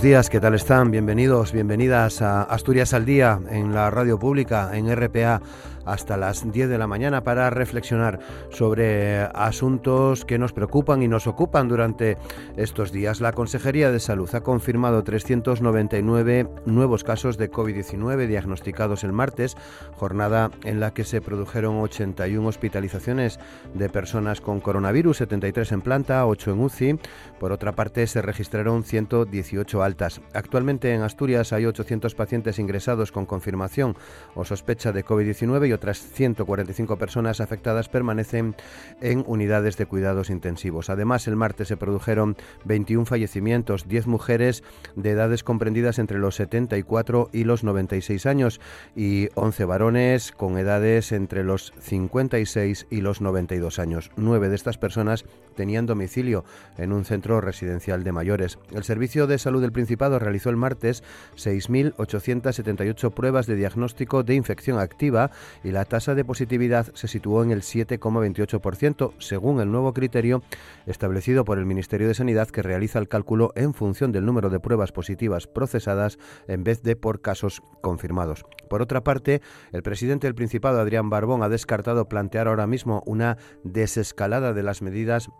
Buenos días, ¿qué tal están? Bienvenidos, bienvenidas a Asturias al Día en la radio pública, en RPA hasta las 10 de la mañana para reflexionar sobre asuntos que nos preocupan y nos ocupan durante estos días. La Consejería de Salud ha confirmado 399 nuevos casos de COVID-19 diagnosticados el martes, jornada en la que se produjeron 81 hospitalizaciones de personas con coronavirus, 73 en planta, 8 en UCI. Por otra parte, se registraron 118 altas. Actualmente en Asturias hay 800 pacientes ingresados con confirmación o sospecha de COVID-19 y otras 145 personas afectadas permanecen en unidades de cuidados intensivos. Además, el martes se produjeron 21 fallecimientos, 10 mujeres de edades comprendidas entre los 74 y los 96 años y 11 varones con edades entre los 56 y los 92 años. Nueve de estas personas tenían domicilio en un centro residencial de mayores. El Servicio de Salud del Principado realizó el martes 6.878 pruebas de diagnóstico de infección activa y la tasa de positividad se situó en el 7,28%, según el nuevo criterio establecido por el Ministerio de Sanidad que realiza el cálculo en función del número de pruebas positivas procesadas en vez de por casos confirmados. Por otra parte, el presidente del Principado, Adrián Barbón, ha descartado plantear ahora mismo una desescalada de las medidas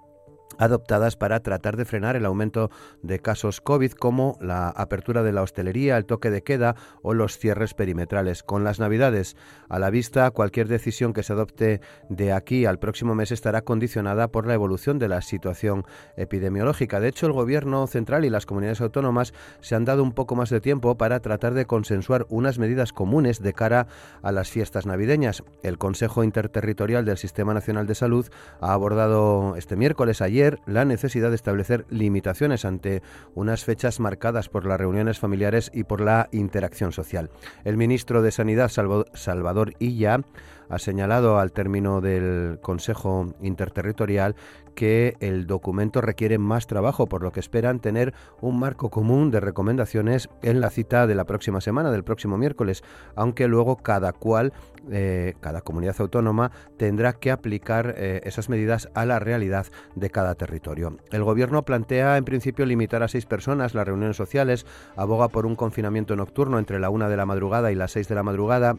adoptadas para tratar de frenar el aumento de casos COVID como la apertura de la hostelería, el toque de queda o los cierres perimetrales. Con las Navidades a la vista, cualquier decisión que se adopte de aquí al próximo mes estará condicionada por la evolución de la situación epidemiológica. De hecho, el Gobierno central y las comunidades autónomas se han dado un poco más de tiempo para tratar de consensuar unas medidas comunes de cara a las fiestas navideñas. El Consejo Interterritorial del Sistema Nacional de Salud ha abordado este miércoles ayer la necesidad de establecer limitaciones ante unas fechas marcadas por las reuniones familiares y por la interacción social. El ministro de Sanidad, Salvador Illa, ha señalado al término del Consejo Interterritorial que el documento requiere más trabajo, por lo que esperan tener un marco común de recomendaciones en la cita de la próxima semana, del próximo miércoles, aunque luego cada cual, eh, cada comunidad autónoma, tendrá que aplicar eh, esas medidas a la realidad de cada territorio. El Gobierno plantea, en principio, limitar a seis personas las reuniones sociales, aboga por un confinamiento nocturno entre la una de la madrugada y las seis de la madrugada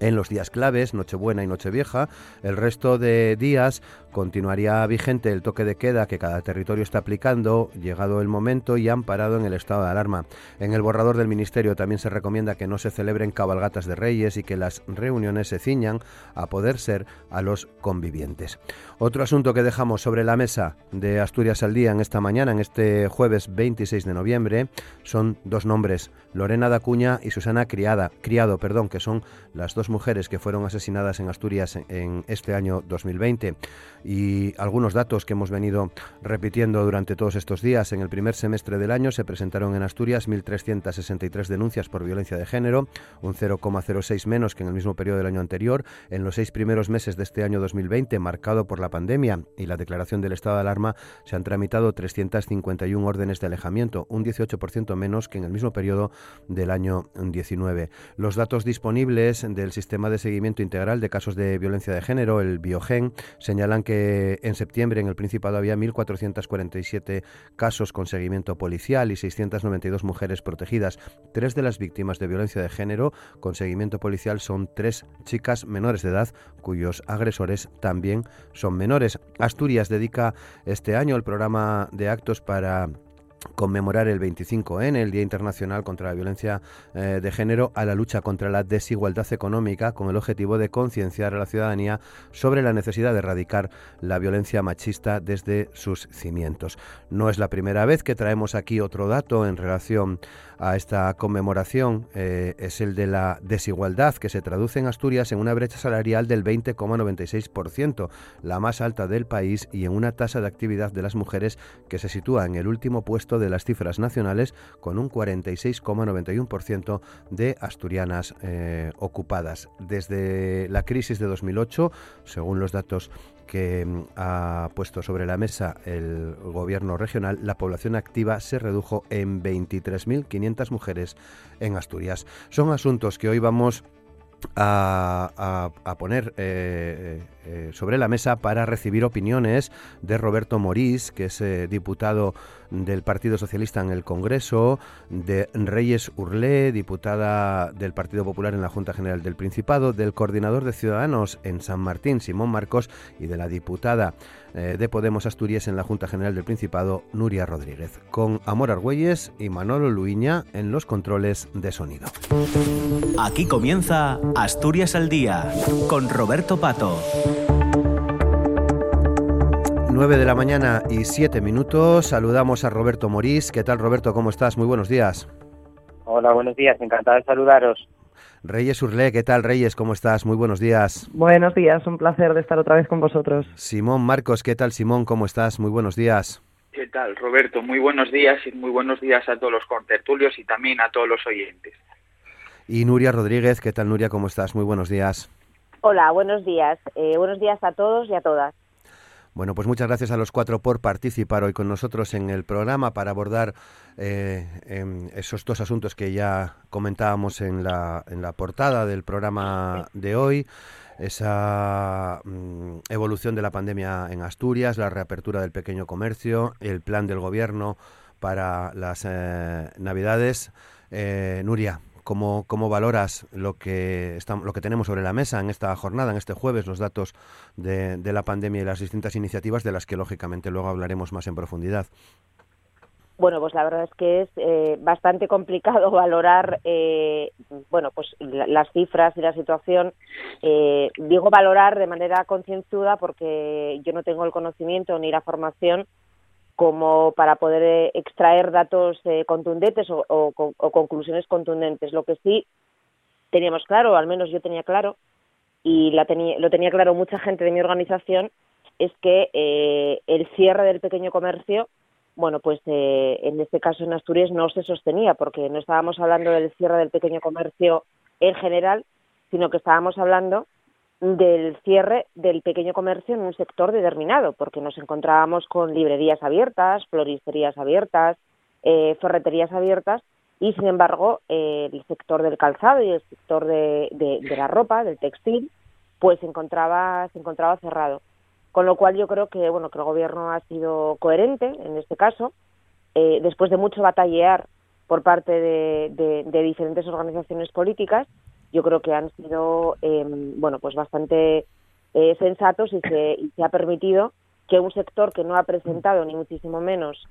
en los días claves, Nochebuena y Nochevieja. El resto de días continuaría vigente el toque de queda que cada territorio está aplicando, llegado el momento y amparado en el estado de alarma. En el borrador del Ministerio también se recomienda que no se celebren cabalgatas de reyes y que las reuniones se ciñan a poder ser a los convivientes. Otro asunto que dejamos sobre la mesa de Asturias al Día en esta mañana, en este jueves 26 de noviembre, son dos nombres, Lorena Dacuña y Susana Criada, Criado, perdón, que son las dos mujeres que fueron asesinadas en Asturias en este año 2020 y algunos datos que hemos venido repitiendo durante todos estos días. En el primer semestre del año se presentaron en Asturias 1.363 denuncias por violencia de género, un 0,06 menos que en el mismo periodo del año anterior. En los seis primeros meses de este año 2020, marcado por la pandemia y la declaración del estado de alarma, se han tramitado 351 órdenes de alejamiento, un 18% menos que en el mismo periodo del año 19. Los datos disponibles del Sistema de Seguimiento Integral de Casos de Violencia de Género, el Biogen, señalan que en septiembre en el Principado había 1.447 casos con seguimiento policial y 692 mujeres protegidas. Tres de las víctimas de violencia de género con seguimiento policial son tres chicas menores de edad cuyos agresores también son menores. Asturias dedica este año el programa de actos para conmemorar el 25N, el Día Internacional contra la Violencia eh, de Género, a la lucha contra la desigualdad económica con el objetivo de concienciar a la ciudadanía sobre la necesidad de erradicar la violencia machista desde sus cimientos. No es la primera vez que traemos aquí otro dato en relación a esta conmemoración, eh, es el de la desigualdad que se traduce en Asturias en una brecha salarial del 20,96%, la más alta del país y en una tasa de actividad de las mujeres que se sitúa en el último puesto de las cifras nacionales, con un 46,91% de asturianas eh, ocupadas. Desde la crisis de 2008, según los datos que mm, ha puesto sobre la mesa el gobierno regional, la población activa se redujo en 23.500 mujeres en Asturias. Son asuntos que hoy vamos a, poner eh, eh, sobre la mesa para recibir opiniones de Roberto Morís, que es eh, diputado del Partido Socialista en el Congreso, de Reyes Urlé, diputada del Partido Popular en la Junta General del Principado, del coordinador de Ciudadanos en San Martín, Simón Marcos, y de la diputada de Podemos Asturias en la Junta General del Principado, Nuria Rodríguez, con Amor Argüelles y Manolo Luiña en los controles de sonido. Aquí comienza Asturias al Día, con Roberto Pato. 9 de la mañana y 7 minutos. Saludamos a Roberto Morís. ¿Qué tal, Roberto? ¿Cómo estás? Muy buenos días. Hola, buenos días. Encantado de saludaros. Reyes Urlé, ¿qué tal, Reyes? ¿Cómo estás? Muy buenos días. Buenos días, un placer de estar otra vez con vosotros. Simón Marcos, ¿qué tal, Simón? ¿Cómo estás? Muy buenos días. ¿Qué tal, Roberto? Muy buenos días y muy buenos días a todos los contertulios y también a todos los oyentes. Y Nuria Rodríguez, ¿qué tal, Nuria? ¿Cómo estás? Muy buenos días. Hola, buenos días. Eh, buenos días a todos y a todas. Bueno, pues muchas gracias a los cuatro por participar hoy con nosotros en el programa para abordar eh, em, esos dos asuntos que ya comentábamos en la, en la portada del programa de hoy esa mm, evolución de la pandemia en Asturias, la reapertura del pequeño comercio, el plan del gobierno para las eh, Navidades. Eh, Nuria, ¿Cómo, ¿Cómo, valoras lo que, lo que tenemos sobre la mesa en esta jornada, en este jueves, los datos de, la pandemia y las distintas iniciativas de las que, lógicamente, luego hablaremos más en profundidad? Bueno, pues la verdad es que es eh, bastante complicado valorar, eh, bueno, pues las cifras y la situación. Eh, digo valorar de manera concienzuda porque yo no tengo el conocimiento ni la formación como para poder eh, extraer datos eh, contundentes o, conclusiones contundentes. Lo que sí teníamos claro, o al menos yo tenía claro, y la lo tenía claro mucha gente de mi organización, es que eh, el cierre del pequeño comercio, bueno, pues en este caso en Asturias no se sostenía, porque no estábamos hablando del cierre del pequeño comercio en general, sino que estábamos hablando del cierre del pequeño comercio en un sector determinado, porque nos encontrábamos con librerías abiertas, floristerías abiertas, eh, ferreterías abiertas, y sin embargo eh, el sector del calzado y el sector de, de, la ropa, del textil, pues se encontraba, se encontraba cerrado. Con lo cual yo creo que bueno que el gobierno ha sido coherente en este caso, eh, después de mucho batallear por parte de, de diferentes organizaciones políticas, yo creo que han sido em, bueno pues bastante eh, sensatos y se, se, ha permitido que un sector que no ha presentado ni muchísimo menos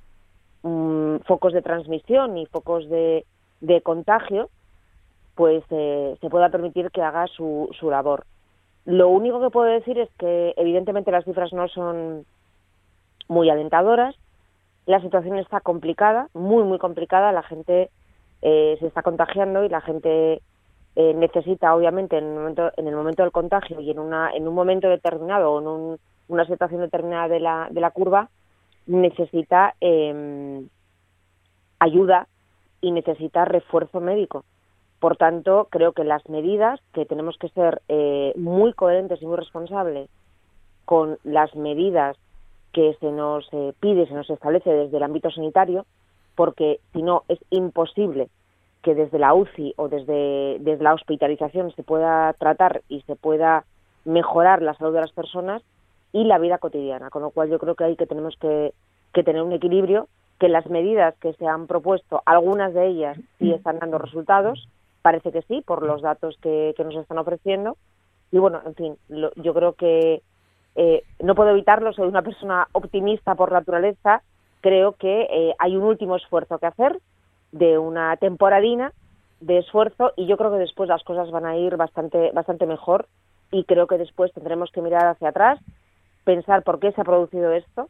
mm, focos de transmisión ni focos de, de contagio pues eh, se pueda permitir que haga su, su labor. Lo único que puedo decir es que evidentemente las cifras no son muy alentadoras, la situación está complicada, muy muy complicada, la gente eh, se está contagiando y la gente eh, necesita, obviamente, en el, momento, en el momento del contagio y en, una, en un momento determinado o en una situación determinada de la, de la curva, necesita em, ayuda y necesita refuerzo médico. Por tanto, creo que las medidas, que tenemos que ser eh, muy coherentes y muy responsables con las medidas que se nos eh, pide, se nos establece desde el ámbito sanitario, porque si no es imposible que desde la UCI o desde, desde la hospitalización se pueda tratar y se pueda mejorar la salud de las personas y la vida cotidiana. Con lo cual yo creo que hay que tenemos que, tener un equilibrio, que las medidas que se han propuesto, algunas de ellas sí están dando resultados, parece que sí, por los datos que, nos están ofreciendo. Y bueno, en fin, yo creo que eh, no puedo evitarlo, soy una persona optimista por naturaleza, creo que eh, hay un último esfuerzo que hacer, de una temporadina de esfuerzo y yo creo que después las cosas van a ir bastante, bastante mejor y creo que después tendremos que mirar hacia atrás, pensar por qué se ha producido esto,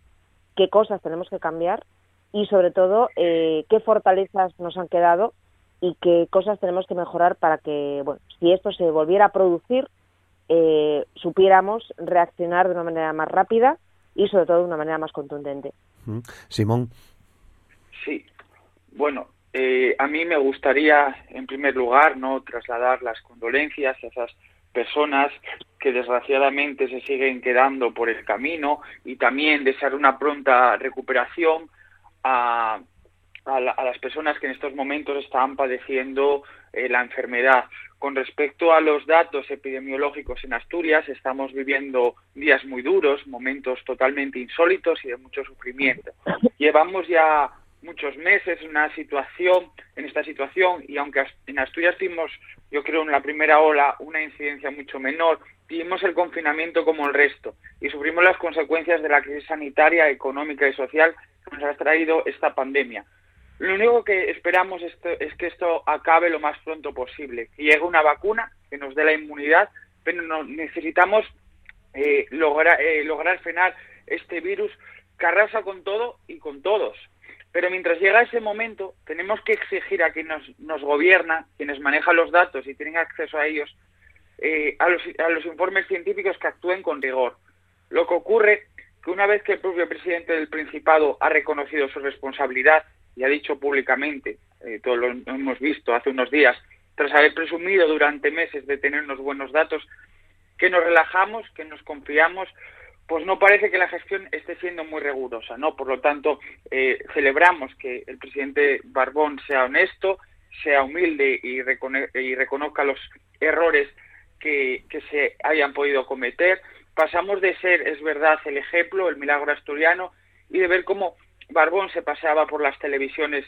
qué cosas tenemos que cambiar y sobre todo eh, qué fortalezas nos han quedado y qué cosas tenemos que mejorar para que, bueno, si esto se volviera a producir, eh, supiéramos reaccionar de una manera más rápida y sobre todo de una manera más contundente. Simón. Sí, bueno, eh, a mí me gustaría, en primer lugar, no trasladar las condolencias a esas personas que desgraciadamente se siguen quedando por el camino y también desear una pronta recuperación a, las personas que en estos momentos están padeciendo eh, la enfermedad. Con respecto a los datos epidemiológicos en Asturias, estamos viviendo días muy duros, momentos totalmente insólitos y de mucho sufrimiento. Llevamos ya muchos meses una situación, en esta situación, y aunque en Asturias tuvimos, yo creo, en la primera ola una incidencia mucho menor, vivimos el confinamiento como el resto y sufrimos las consecuencias de la crisis sanitaria, económica y social que nos ha traído esta pandemia. Lo único que esperamos es que esto acabe lo más pronto posible, que llegue una vacuna que nos dé la inmunidad, pero necesitamos eh, lograr, eh, lograr frenar este virus que con todo y con todos. Pero mientras llega ese momento, tenemos que exigir a quienes nos, nos gobierna, quienes manejan los datos y tienen acceso a ellos, eh, a, los, a los informes científicos que actúen con rigor. Lo que ocurre que una vez que el propio presidente del Principado ha reconocido su responsabilidad y ha dicho públicamente, eh, todos lo hemos visto hace unos días, tras haber presumido durante meses de tener unos buenos datos, que nos relajamos, que nos confiamos pues no parece que la gestión esté siendo muy rigurosa, ¿no? Por lo tanto, eh, celebramos que el presidente Barbón sea honesto, sea humilde y, reconozca los errores que, que, se hayan podido cometer. Pasamos de ser, es verdad, el ejemplo, el milagro asturiano, y de ver cómo Barbón se paseaba por las televisiones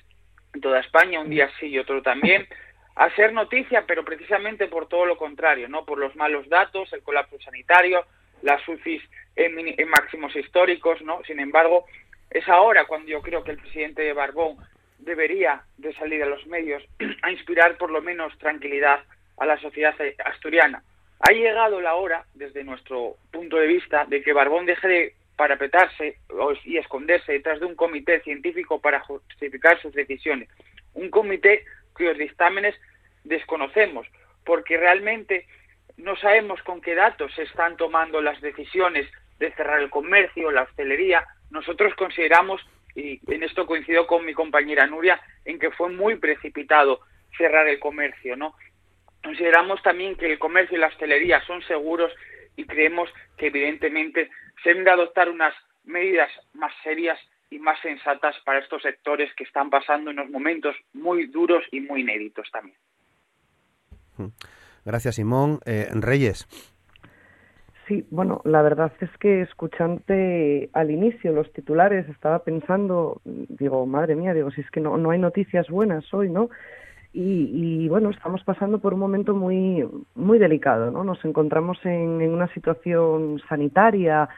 en toda España, un día sí y otro también, a ser noticia, pero precisamente por todo lo contrario, ¿no? Por los malos datos, el colapso sanitario, las UCIs en, máximos históricos, ¿no? Sin embargo, es ahora cuando yo creo que el presidente de Barbón debería de salir a los medios a inspirar por lo menos tranquilidad a la sociedad asturiana. Ha llegado la hora, desde nuestro punto de vista, de que Barbón deje de parapetarse y esconderse detrás de un comité científico para justificar sus decisiones. Un comité cuyos dictámenes desconocemos, porque realmente no sabemos con qué datos se están tomando las decisiones de cerrar el comercio, la hostelería. Nosotros consideramos, y en esto coincido con mi compañera Nuria, en que fue muy precipitado cerrar el comercio, ¿no? Consideramos también que el comercio y la hostelería son seguros y creemos que evidentemente se deben de adoptar unas medidas más serias y más sensatas para estos sectores que están pasando unos momentos muy duros y muy inéditos también. Gracias, Simón. Eh, Reyes. Sí, bueno, la verdad es que escuchante al inicio los titulares estaba pensando, digo, madre mía, digo, si es que no, no hay noticias buenas hoy, ¿no? Y, bueno, estamos pasando por un momento muy, muy delicado, ¿no? Nos encontramos en, una situación sanitaria,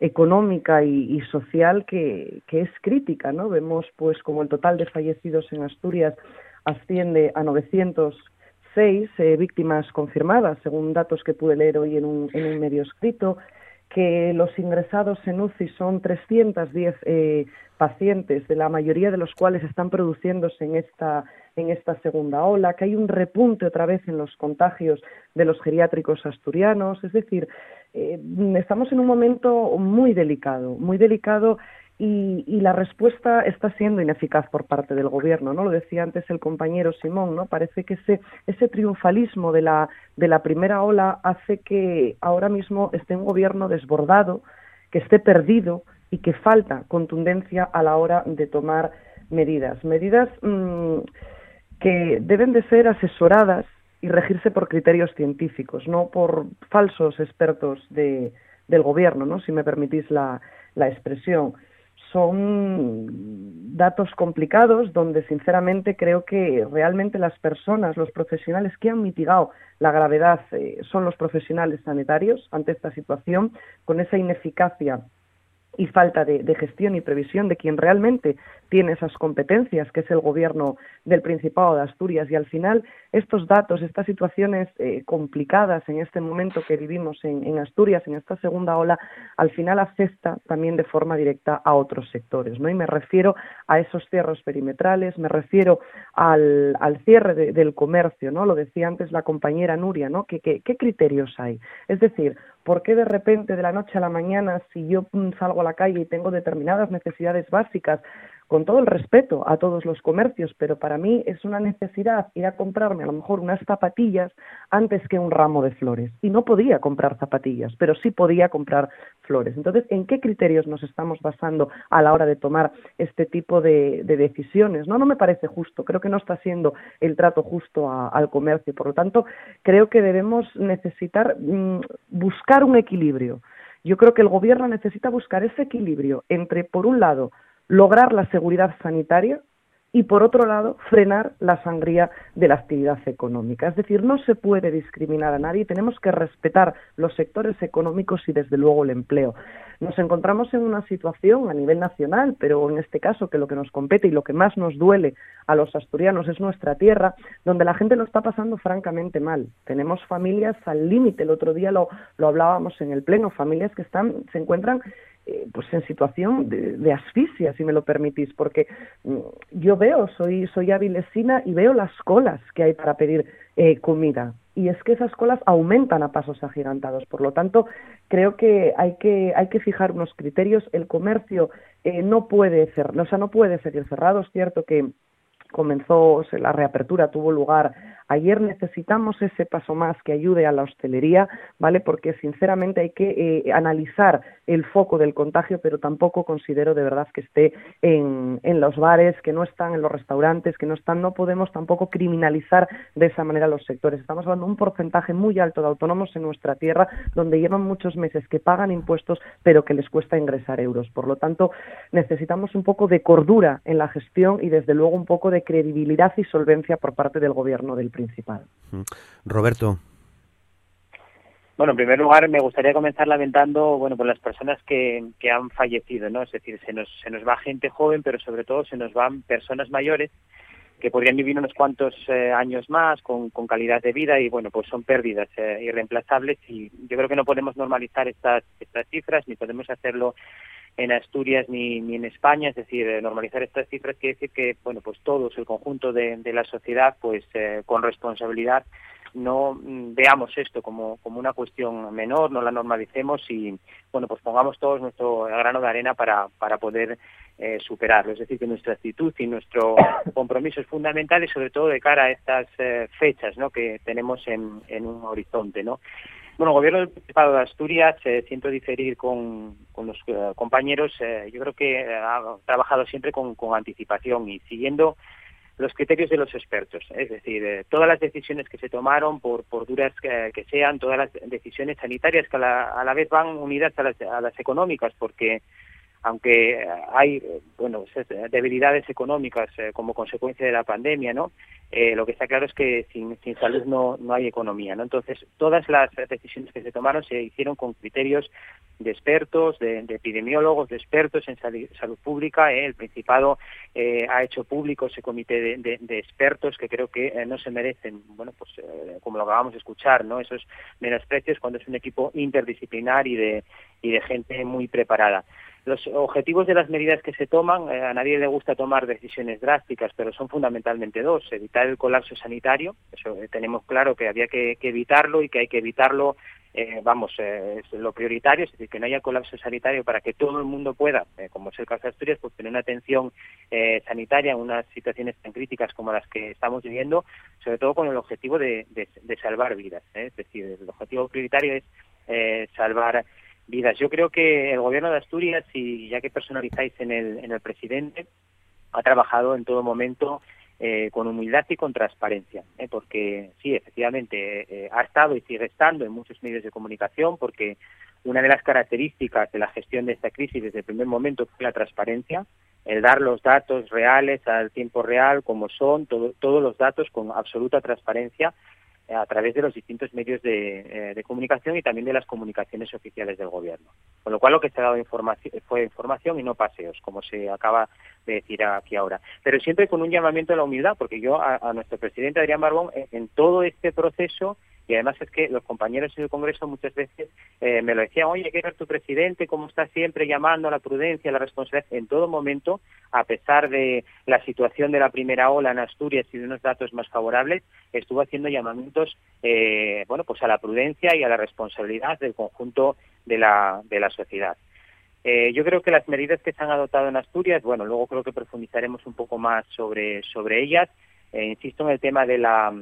económica y, social que, que, es crítica, ¿no? Vemos pues como el total de fallecidos en Asturias asciende a 900 seis eh, víctimas confirmadas, según datos que pude leer hoy en un, en un medio escrito, que los ingresados en UCI son 310 eh, pacientes, de la mayoría de los cuales están produciéndose en esta, en esta segunda ola, que hay un repunte otra vez en los contagios de los geriátricos asturianos, es decir, eh, estamos en un momento muy delicado, muy delicado y, la respuesta está siendo ineficaz por parte del gobierno, ¿no? Lo decía antes el compañero Simón, ¿no? Parece que ese, ese triunfalismo de la, de la primera ola hace que ahora mismo esté un gobierno desbordado, que esté perdido y que falta contundencia a la hora de tomar medidas. Medidas mm, que deben de ser asesoradas y regirse por criterios científicos, no por falsos expertos de, del gobierno, ¿no? Si me permitís la, la expresión son datos complicados donde sinceramente creo que realmente las personas, los profesionales que han mitigado la gravedad eh, son los profesionales sanitarios ante esta situación, con esa ineficacia y falta de, gestión y previsión de quien realmente tiene esas competencias, que es el gobierno del Principado de Asturias. Y al final, estos datos, estas situaciones eh, complicadas en este momento que vivimos en, Asturias, en esta segunda ola, al final afecta también de forma directa a otros sectores. ¿no? Y me refiero a esos cierres perimetrales, me refiero al, cierre del comercio, ¿no? Lo decía antes la compañera Nuria, ¿no? ¿Qué, qué criterios hay? Es decir, ¿Por qué de repente, de la noche a la mañana, si yo mm, salgo a la calle y tengo determinadas necesidades básicas, con todo el respeto a todos los comercios, pero para mí es una necesidad ir a comprarme a lo mejor unas zapatillas antes que un ramo de flores. Y no podía comprar zapatillas, pero sí podía comprar flores. Entonces, ¿en qué criterios nos estamos basando a la hora de tomar este tipo de, decisiones? No, no me parece justo. Creo que no está siendo el trato justo al comercio. Por lo tanto, creo que debemos necesitar mm, buscar un equilibrio. Yo creo que el gobierno necesita buscar ese equilibrio entre, por un lado, lograr la seguridad sanitaria y, por otro lado, frenar la sangría de la actividad económica. Es decir, no se puede discriminar a nadie, tenemos que respetar los sectores económicos y, desde luego, el empleo. Nos encontramos en una situación a nivel nacional, pero en este caso que lo que nos compete y lo que más nos duele a los asturianos es nuestra tierra, donde la gente lo está pasando francamente mal. Tenemos familias al límite, el otro día lo, lo hablábamos en el pleno, familias que están, se encuentran eh, pues en situación de, asfixia, si me lo permitís, porque mm, yo veo, soy, soy avilesina y veo las colas que hay para pedir eh, comida. Y es que esas colas aumentan a pasos agigantados. Por lo tanto, creo que hay que, hay que fijar unos criterios. El comercio eh, no puede ser, o sea, no puede seguir cerrado. Es cierto que comenzó, la reapertura tuvo lugar ayer, necesitamos ese paso más que ayude a la hostelería, ¿vale? Porque sinceramente hay que eh, analizar el foco del contagio, pero tampoco considero de verdad que esté en, los bares, que no están en los restaurantes, que no están, no podemos tampoco criminalizar de esa manera los sectores. Estamos hablando de un porcentaje muy alto de autónomos en nuestra tierra, donde llevan muchos meses que pagan impuestos, pero que les cuesta ingresar euros. Por lo tanto, necesitamos un poco de cordura en la gestión y desde luego un poco de credibilidad y solvencia por parte del gobierno del Principado. Roberto. Bueno, en primer lugar, me gustaría comenzar lamentando, bueno, por las personas que, que han fallecido, ¿no? Es decir, se nos, se nos va gente joven, pero sobre todo se nos van personas mayores que podrían vivir unos cuantos eh, años más con, con, calidad de vida y bueno pues son pérdidas eh, irreemplazables y yo creo que no podemos normalizar estas estas cifras ni podemos hacerlo en Asturias ni, ni en España, es decir, eh, normalizar estas cifras quiere decir que, bueno, pues todos, el conjunto de, la sociedad, pues eh, con responsabilidad no mm, veamos esto como, como una cuestión menor, no la normalicemos y, bueno, pues pongamos todos nuestro grano de arena para, para poder eh, superarlo. Es decir, que nuestra actitud y nuestro compromiso es fundamental y sobre todo de cara a estas eh, fechas ¿no? que tenemos en, en un horizonte, ¿no? Bueno, el gobierno del Principado de Asturias, eh, siento diferir con, con los eh, compañeros, eh, yo creo que ha trabajado siempre con, con, anticipación y siguiendo los criterios de los expertos. Es decir, eh, todas las decisiones que se tomaron, por, por duras que, que sean, todas las decisiones sanitarias que a la, a la vez van unidas a las, a las económicas, porque aunque hay bueno debilidades económicas eh, como consecuencia de la pandemia no eh, lo que está claro es que sin, salud no, no hay economía no entonces todas las decisiones que se tomaron se hicieron con criterios de expertos de, de epidemiólogos de expertos en salud, pública eh, el principado eh, ha hecho público ese comité de, de, de expertos que creo que eh, no se merecen bueno pues eh, como lo acabamos de escuchar no esos menosprecios cuando es un equipo interdisciplinar y de gente muy preparada los objetivos de las medidas que se toman, eh, a nadie le gusta tomar decisiones drásticas, pero son fundamentalmente dos. Evitar el colapso sanitario, eso eh, tenemos claro que había que, evitarlo y que hay que evitarlo, eh, vamos, eh, es lo prioritario, es decir, que no haya colapso sanitario para que todo el mundo pueda, eh, como es el caso de Asturias, pues tener una atención sanitaria en unas situaciones tan críticas como las que estamos viviendo, sobre todo con el objetivo de, de, de salvar vidas. Es decir, el objetivo prioritario es salvar vidas. Yo creo que el gobierno de Asturias, y ya que personalizáis en el, en el presidente, ha trabajado en todo momento eh, con humildad y con transparencia, ¿eh? porque sí, efectivamente, eh, ha estado y sigue estando en muchos medios de comunicación, porque una de las características de la gestión de esta crisis desde el primer momento fue la transparencia, el dar los datos reales al tiempo real, como son, todo, todos los datos con absoluta transparencia, a través de los distintos medios de, eh, de, comunicación y también de las comunicaciones oficiales del gobierno. Con lo cual lo que se ha dado información, fue información y no paseos, como se acaba de decir aquí ahora. Pero siempre con un llamamiento a la humildad, porque yo a, nuestro presidente Adrián Barbón en todo este proceso y además es que los compañeros en el Congreso muchas veces eh, me lo decían, oye, ¿qué es tu presidente? ¿Cómo está siempre llamando a la prudencia, a la responsabilidad? En todo momento, a pesar de la situación de la primera ola en Asturias y de unos datos más favorables, estuvo haciendo llamamientos, eh, bueno, pues a la prudencia y a la responsabilidad del conjunto de la, de la sociedad. Eh, yo creo que las medidas que se han adoptado en Asturias, bueno, luego creo que profundizaremos un poco más sobre, sobre ellas. Eh, insisto en el tema de la,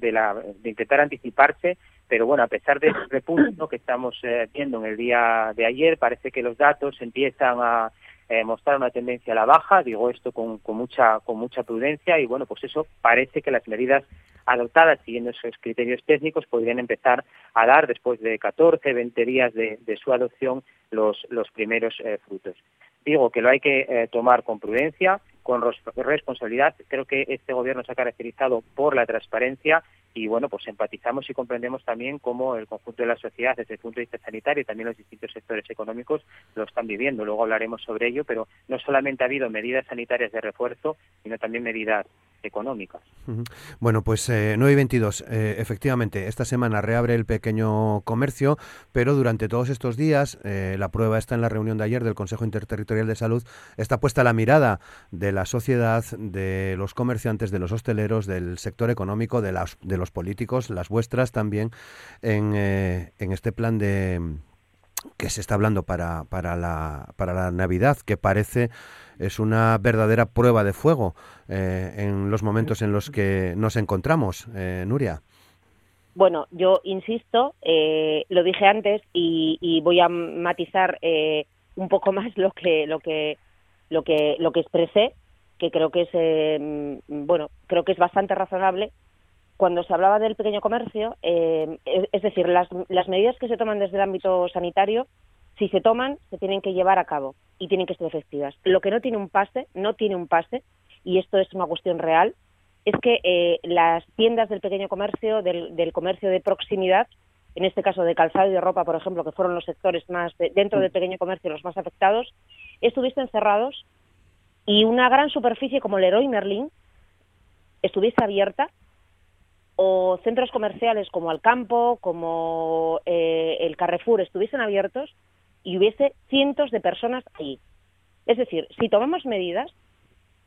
de, la, de intentar anticiparse, pero bueno, a pesar de ese repunto que estamos eh, viendo en el día de ayer, parece que los datos empiezan a eh, mostrar una tendencia a la baja, digo esto con, con, mucha, con mucha prudencia y bueno, pues eso parece que las medidas adoptadas siguiendo esos criterios técnicos podrían empezar a dar después de 14, 20 días de, de su adopción los, los primeros eh, frutos. Digo que lo hay que tomar con prudencia, con responsabilidad. Creo que este gobierno se ha caracterizado por la transparencia y bueno, pues empatizamos y comprendemos también cómo el conjunto de la sociedad desde el punto de vista sanitario y también los distintos sectores económicos lo están viviendo. Luego hablaremos sobre ello, pero no solamente ha habido medidas sanitarias de refuerzo, sino también medidas económicas. Bueno, pues eh, 9 y 22, eh, efectivamente, esta semana reabre el pequeño comercio, pero durante todos estos días, eh, la prueba está en la reunión de ayer del Consejo Interterritorial de Salud, está puesta la mirada de la sociedad, de los comerciantes, de los hosteleros, del sector económico, de, las, de los políticos, las vuestras también, en, eh, en este plan de que se está hablando para, para, la, para la Navidad, que parece es una verdadera prueba de fuego eh, en los momentos en los que nos encontramos, eh, Nuria. Bueno, yo insisto, eh, lo dije antes y, voy a matizar eh, un poco más lo que lo que lo que lo que expresé, que creo que es eh, bueno, creo que es bastante razonable cuando se hablaba del pequeño comercio, eh, es, decir, las, las medidas que se toman desde el ámbito sanitario, si se toman, se tienen que llevar a cabo y tienen que ser efectivas. Lo que no tiene un pase, no tiene un pase, y esto es una cuestión real, es que eh, las tiendas del pequeño comercio, del, del, comercio de proximidad, en este caso de calzado y de ropa, por ejemplo, que fueron los sectores más de, dentro del pequeño comercio los más afectados, estuviesen cerrados y una gran superficie como Leroy Merlin estuviese abierta o centros comerciales como Alcampo, como eh, el Carrefour estuviesen abiertos y hubiese cientos de personas allí. Es decir, si tomamos medidas,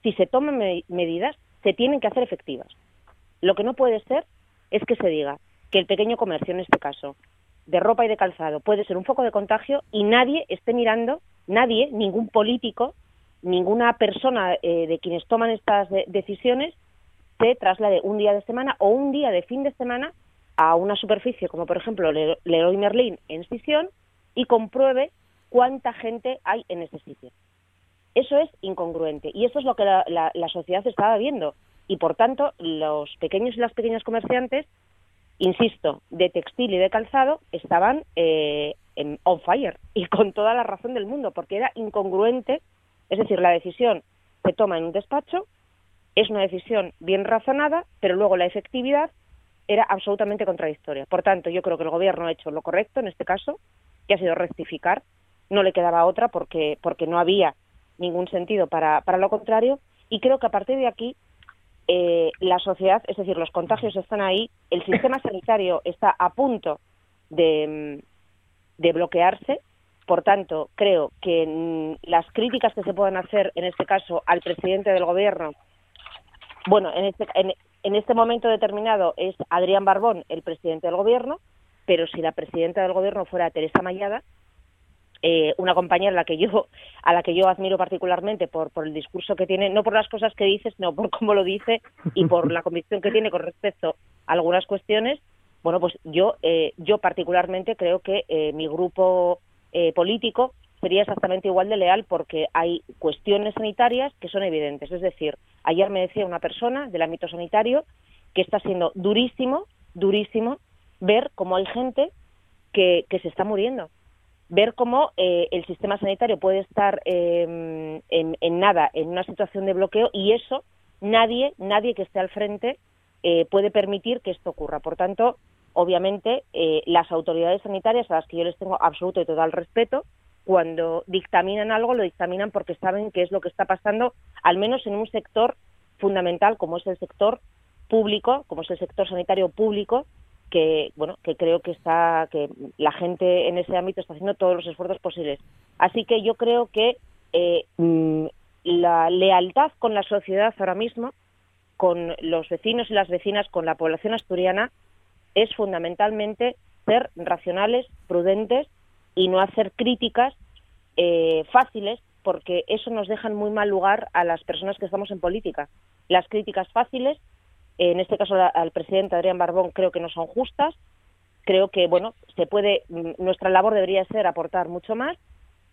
si se toman me medidas, se tienen que hacer efectivas. Lo que no puede ser es que se diga que el pequeño comercio, en este caso, de ropa y de calzado, puede ser un foco de contagio y nadie esté mirando, nadie, ningún político, ninguna persona eh, de quienes toman estas de decisiones se traslade un día de semana o un día de fin de semana a una superficie como por ejemplo Leroy Merlin en Sisión y compruebe cuánta gente hay en ese sitio. Eso es incongruente y eso es lo que la, la, la sociedad estaba viendo y por tanto los pequeños y las pequeñas comerciantes, insisto, de textil y de calzado estaban eh, en on fire y con toda la razón del mundo porque era incongruente, es decir, la decisión se toma en un despacho es una decisión bien razonada, pero luego la efectividad era absolutamente contradictoria. Por tanto, yo creo que el Gobierno ha hecho lo correcto en este caso, que ha sido rectificar. No le quedaba otra porque, porque no había ningún sentido para, para lo contrario. Y creo que a partir de aquí eh, la sociedad, es decir, los contagios están ahí, el sistema sanitario está a punto de, de bloquearse. Por tanto, creo que mm, las críticas que se puedan hacer, en este caso, al presidente del Gobierno bueno, en este, en, este momento determinado es Adrián Barbón el presidente del gobierno, pero si la presidenta del gobierno fuera Teresa Mayada, eh, una compañera a la que yo a la que yo admiro particularmente por, por el discurso que tiene, no por las cosas que dice, sino por cómo lo dice y por la convicción que tiene con respecto a algunas cuestiones. Bueno, pues yo eh, yo particularmente creo que eh, mi grupo eh, político sería exactamente igual de leal porque hay cuestiones sanitarias que son evidentes. Es decir, ayer me decía una persona del ámbito sanitario que está siendo durísimo, durísimo ver cómo hay gente que, que se está muriendo. Ver cómo eh, el sistema sanitario puede estar eh, en, en, nada, en una situación de bloqueo y eso nadie, nadie que esté al frente eh, puede permitir que esto ocurra. Por tanto, obviamente, eh, las autoridades sanitarias a las que yo les tengo absoluto y total respeto, cuando dictaminan algo lo dictaminan porque saben qué es lo que está pasando, al menos en un sector fundamental como es el sector público, como es el sector sanitario público, que bueno, que creo que está que la gente en ese ámbito está haciendo todos los esfuerzos posibles. Así que yo creo que eh, mm, la lealtad con la sociedad ahora mismo, con los vecinos y las vecinas, con la población asturiana, es fundamentalmente ser racionales, prudentes y no hacer críticas eh, fáciles porque eso nos deja en muy mal lugar a las personas que estamos en política. Las críticas fáciles, en este caso al presidente Adrián Barbón, creo que no son justas. Creo que, bueno, se puede, mm, nuestra labor debería ser aportar mucho más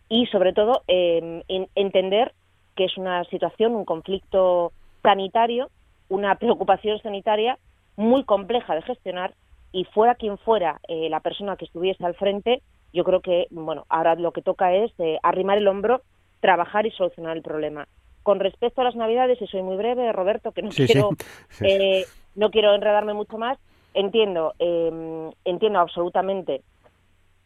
y, sobre todo, em, entender que es una situación, un conflicto sanitario, una preocupación sanitaria muy compleja de gestionar y fuera quien fuera eh, la persona que estuviese al frente, yo creo que, bueno, ahora lo que toca es eh, arrimar el hombro trabajar y solucionar el problema. Con respecto a las Navidades, y soy muy breve, Roberto, que no quiero eh, no quiero enredarme mucho más, entiendo em, entiendo absolutamente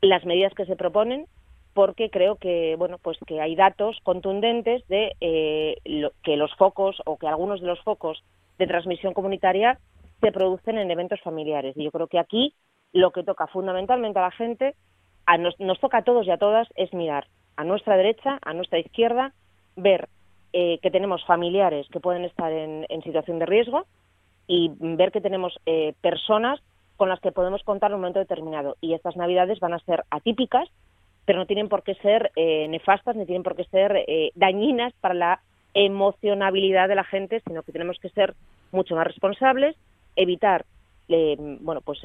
las medidas que se proponen porque creo que bueno pues que hay datos contundentes de eh, que los focos o que algunos de los focos de transmisión comunitaria se producen en eventos familiares y yo creo que aquí lo que toca fundamentalmente a la gente a nos, nos toca a todos y a todas es mirar a nuestra derecha, a nuestra izquierda, ver eh, que tenemos familiares que pueden estar en, situación de riesgo y ver que tenemos eh, personas con las que podemos contar en un momento determinado. Y estas navidades van a ser atípicas, pero no tienen por qué ser eh, nefastas ni tienen por qué ser dañinas para la emocionabilidad de la gente, sino que tenemos que ser mucho más responsables, evitar bueno pues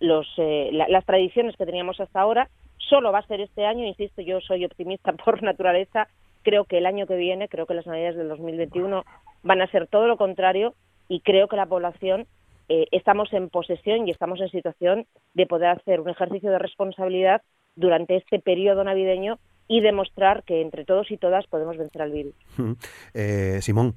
los, las tradiciones que teníamos hasta ahora solo va a ser este año, insisto, yo soy optimista por naturaleza, creo que el año que viene, creo que las navidades del 2021 van a ser todo lo contrario y creo que la población eh, estamos en posesión y estamos en situación de poder hacer un ejercicio de responsabilidad durante este periodo navideño y demostrar que entre todos y todas podemos vencer al virus. Eh, Simón.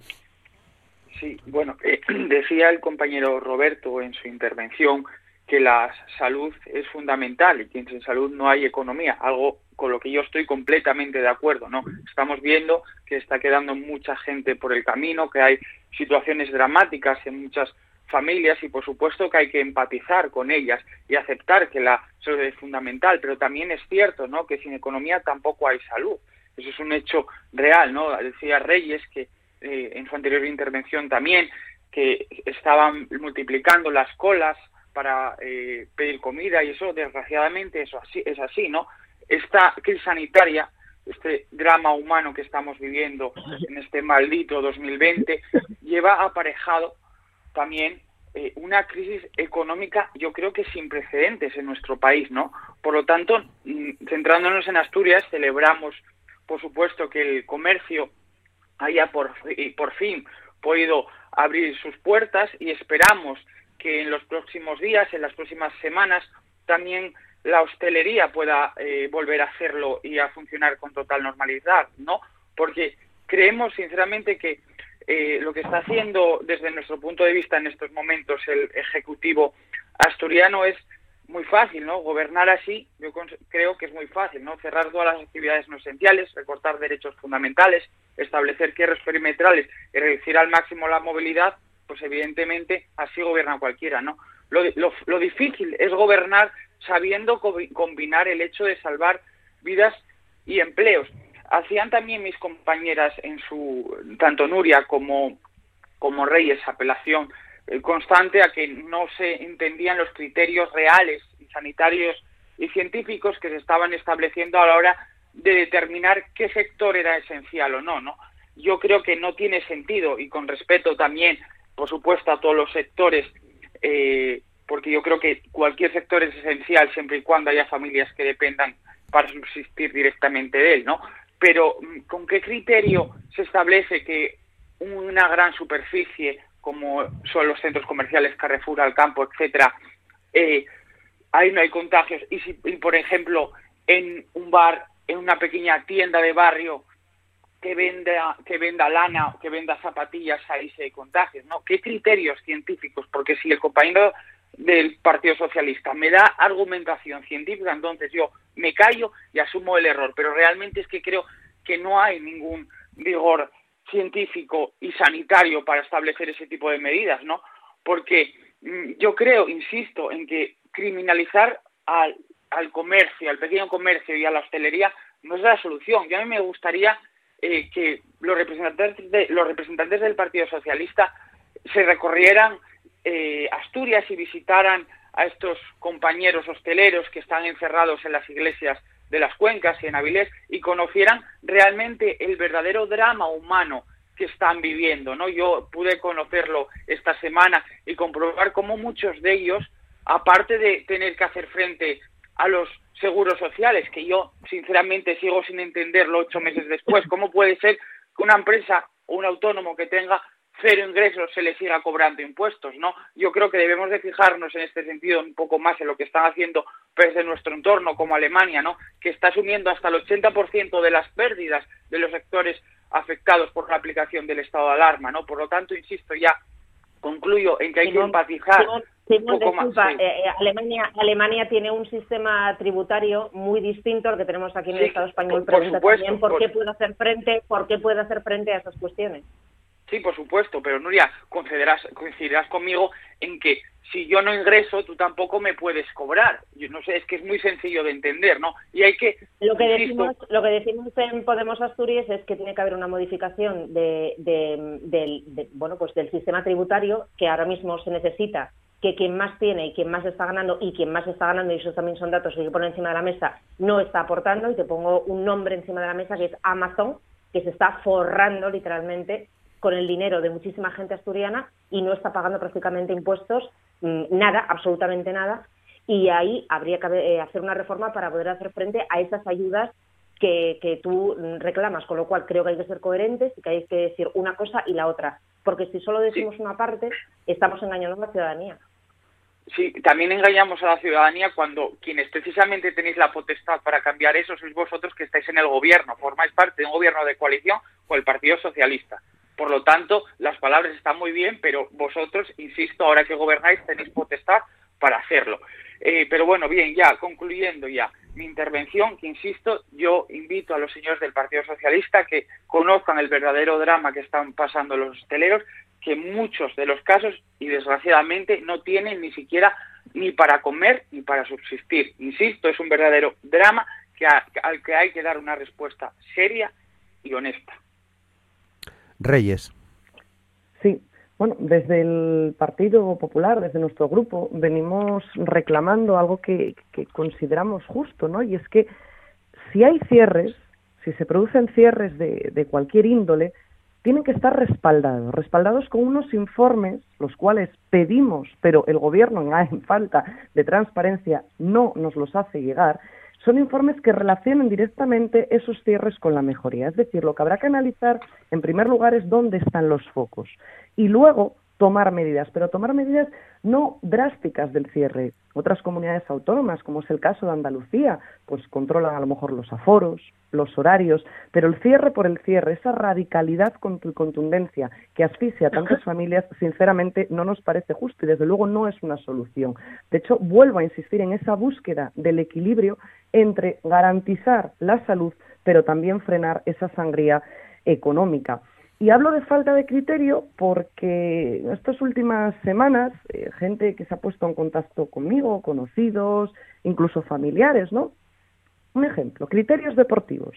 Sí, bueno, eh, decía el compañero Roberto en su intervención que la salud es fundamental y que sin salud no hay economía, algo con lo que yo estoy completamente de acuerdo, ¿no? Estamos viendo que está quedando mucha gente por el camino, que hay situaciones dramáticas en muchas familias y por supuesto que hay que empatizar con ellas y aceptar que la salud es fundamental, pero también es cierto, ¿no? Que sin economía tampoco hay salud. Eso es un hecho real, ¿no? Decía Reyes que eh, en su anterior intervención también que estaban multiplicando las colas para eh, pedir comida y eso desgraciadamente eso así es así no esta crisis sanitaria este drama humano que estamos viviendo en este maldito 2020 lleva aparejado también eh, una crisis económica yo creo que sin precedentes en nuestro país no por lo tanto mm, centrándonos en Asturias celebramos por supuesto que el comercio haya por, por fin podido abrir sus puertas y esperamos que en los próximos días, en las próximas semanas, también la hostelería pueda eh, volver a hacerlo y a funcionar con total normalidad, ¿no? Porque creemos sinceramente que eh, lo que está haciendo desde nuestro punto de vista en estos momentos el Ejecutivo asturiano es muy fácil, ¿no? Gobernar así, yo creo que es muy fácil, ¿no? Cerrar todas las actividades no esenciales, recortar derechos fundamentales, establecer cierres perimetrales y reducir al máximo la movilidad pues evidentemente así gobierna cualquiera, ¿no? Lo, difícil es gobernar sabiendo combinar el hecho de salvar vidas y empleos. Hacían también mis compañeras en su, tanto Nuria como, como Reyes, apelación constante a que no se entendían los criterios reales y sanitarios y científicos que se estaban estableciendo a la hora de determinar qué sector era esencial o no, ¿no? Yo creo que no tiene sentido y con respeto también por supuesto, a todos los sectores, eh, porque yo creo que cualquier sector es esencial siempre y cuando haya familias que dependan para subsistir directamente de él, ¿no? Pero, mm, ¿con qué criterio se establece que una gran superficie, como son los centros comerciales, Carrefour, Alcampo, etcétera, eh, ahí no hay contagios? Y si, por ejemplo, en un bar, en una pequeña tienda de barrio, que venda, que venda lana, que venda zapatillas, ahí se contagios, ¿no? ¿Qué criterios científicos? Porque si el compañero del Partido Socialista me da argumentación científica, entonces yo me callo y asumo el error. Pero realmente es que creo que no hay ningún rigor científico y sanitario para establecer ese tipo de medidas, ¿no? Porque mm, yo creo, insisto, en que criminalizar al, al comercio, al pequeño comercio y a la hostelería no es la solución. Yo a mí me gustaría eh, que los representantes, de, los representantes del Partido Socialista se recorrieran eh, Asturias y visitaran a estos compañeros hosteleros que están encerrados en las iglesias de las cuencas y en Avilés y conocieran realmente el verdadero drama humano que están viviendo, ¿no? Yo pude conocerlo esta semana y comprobar cómo muchos de ellos, aparte de tener que hacer frente a los seguros sociales, que yo sinceramente sigo sin entenderlo ocho meses después, ¿cómo puede ser que una empresa o un autónomo que tenga cero ingresos se le siga cobrando impuestos, ¿no? Yo creo que debemos de fijarnos en este sentido un poco más en lo que están haciendo países de nuestro entorno, como Alemania, ¿no? Que está asumiendo hasta el 80% de las pérdidas de los sectores afectados por la aplicación del estado de alarma, ¿no? Por lo tanto, insisto, ya concluyo en que hay que empatizar un poco más. Eh, eh, Alemania, Alemania tiene un sistema tributario muy distinto al que tenemos aquí en el Estado español. Por, por supuesto, también por, qué puede hacer frente, por qué puede hacer frente a esas cuestiones. Sí, por supuesto, pero Nuria, coincidirás, coincidirás conmigo en que si yo no ingreso, tú tampoco me puedes cobrar. Yo no sé, es que es muy sencillo de entender, ¿no? Y hay que lo que decimos, lo que decimos en Podemos Asturias es que tiene que haber una modificación de, del, bueno, pues del sistema tributario que ahora mismo se necesita que quien más tiene y quien más está ganando y quien más está ganando, y esos también son datos que que poner encima de la mesa, no está aportando, y te pongo un nombre encima de la mesa que es Amazon, que se está forrando literalmente con el dinero de muchísima gente asturiana y no está pagando prácticamente impuestos, mm, nada, absolutamente nada. Y ahí habría que eh, hacer una reforma para poder hacer frente a esas ayudas que, que tú reclamas, con lo cual creo que hay que ser coherentes y que hay que decir una cosa y la otra, porque si solo decimos una parte, estamos engañando a la ciudadanía. Sí, también engañamos a la ciudadanía cuando quienes precisamente tenéis la potestad para cambiar eso sois vosotros que estáis en el gobierno, formáis parte de un gobierno de coalición con el Partido Socialista. Por lo tanto, las palabras están muy bien, pero vosotros, insisto, ahora que gobernáis, tenéis potestad para hacerlo. Eh, pero bueno, bien, ya concluyendo ya mi intervención, que insisto, yo invito a los señores del Partido Socialista que conozcan el verdadero drama que están pasando los hosteleros, que muchos de los casos, y desgraciadamente, no tienen ni siquiera ni para comer ni para subsistir. Insisto, es un verdadero drama que al que hay que dar una respuesta seria y honesta. Reyes. Sí, bueno, desde el Partido Popular, desde nuestro grupo, venimos reclamando algo que, consideramos justo, ¿no? Y es que si hay cierres, si se producen cierres de, cualquier índole, tienen que estar respaldados, respaldados con unos informes, los cuales pedimos, pero el Gobierno, en falta de transparencia, no nos los hace llegar, son informes que relacionan directamente esos cierres con la mejoría. Es decir, lo que habrá que analizar, en primer lugar, es dónde están los focos. Y luego, tomar medidas, pero tomar medidas no drásticas del cierre. Otras comunidades autónomas, como es el caso de Andalucía, pues controlan a lo mejor los aforos, los horarios, pero el cierre por el cierre, esa radicalidad con tu contundencia que asfixia a tantas familias, sinceramente no nos parece justo y desde luego no es una solución. De hecho, vuelvo a insistir en esa búsqueda del equilibrio entre garantizar la salud, pero también frenar esa sangría económica. Y hablo de falta de criterio porque estas últimas semanas, eh, gente que se ha puesto en contacto conmigo, conocidos, incluso familiares, ¿no? Un ejemplo, criterios deportivos.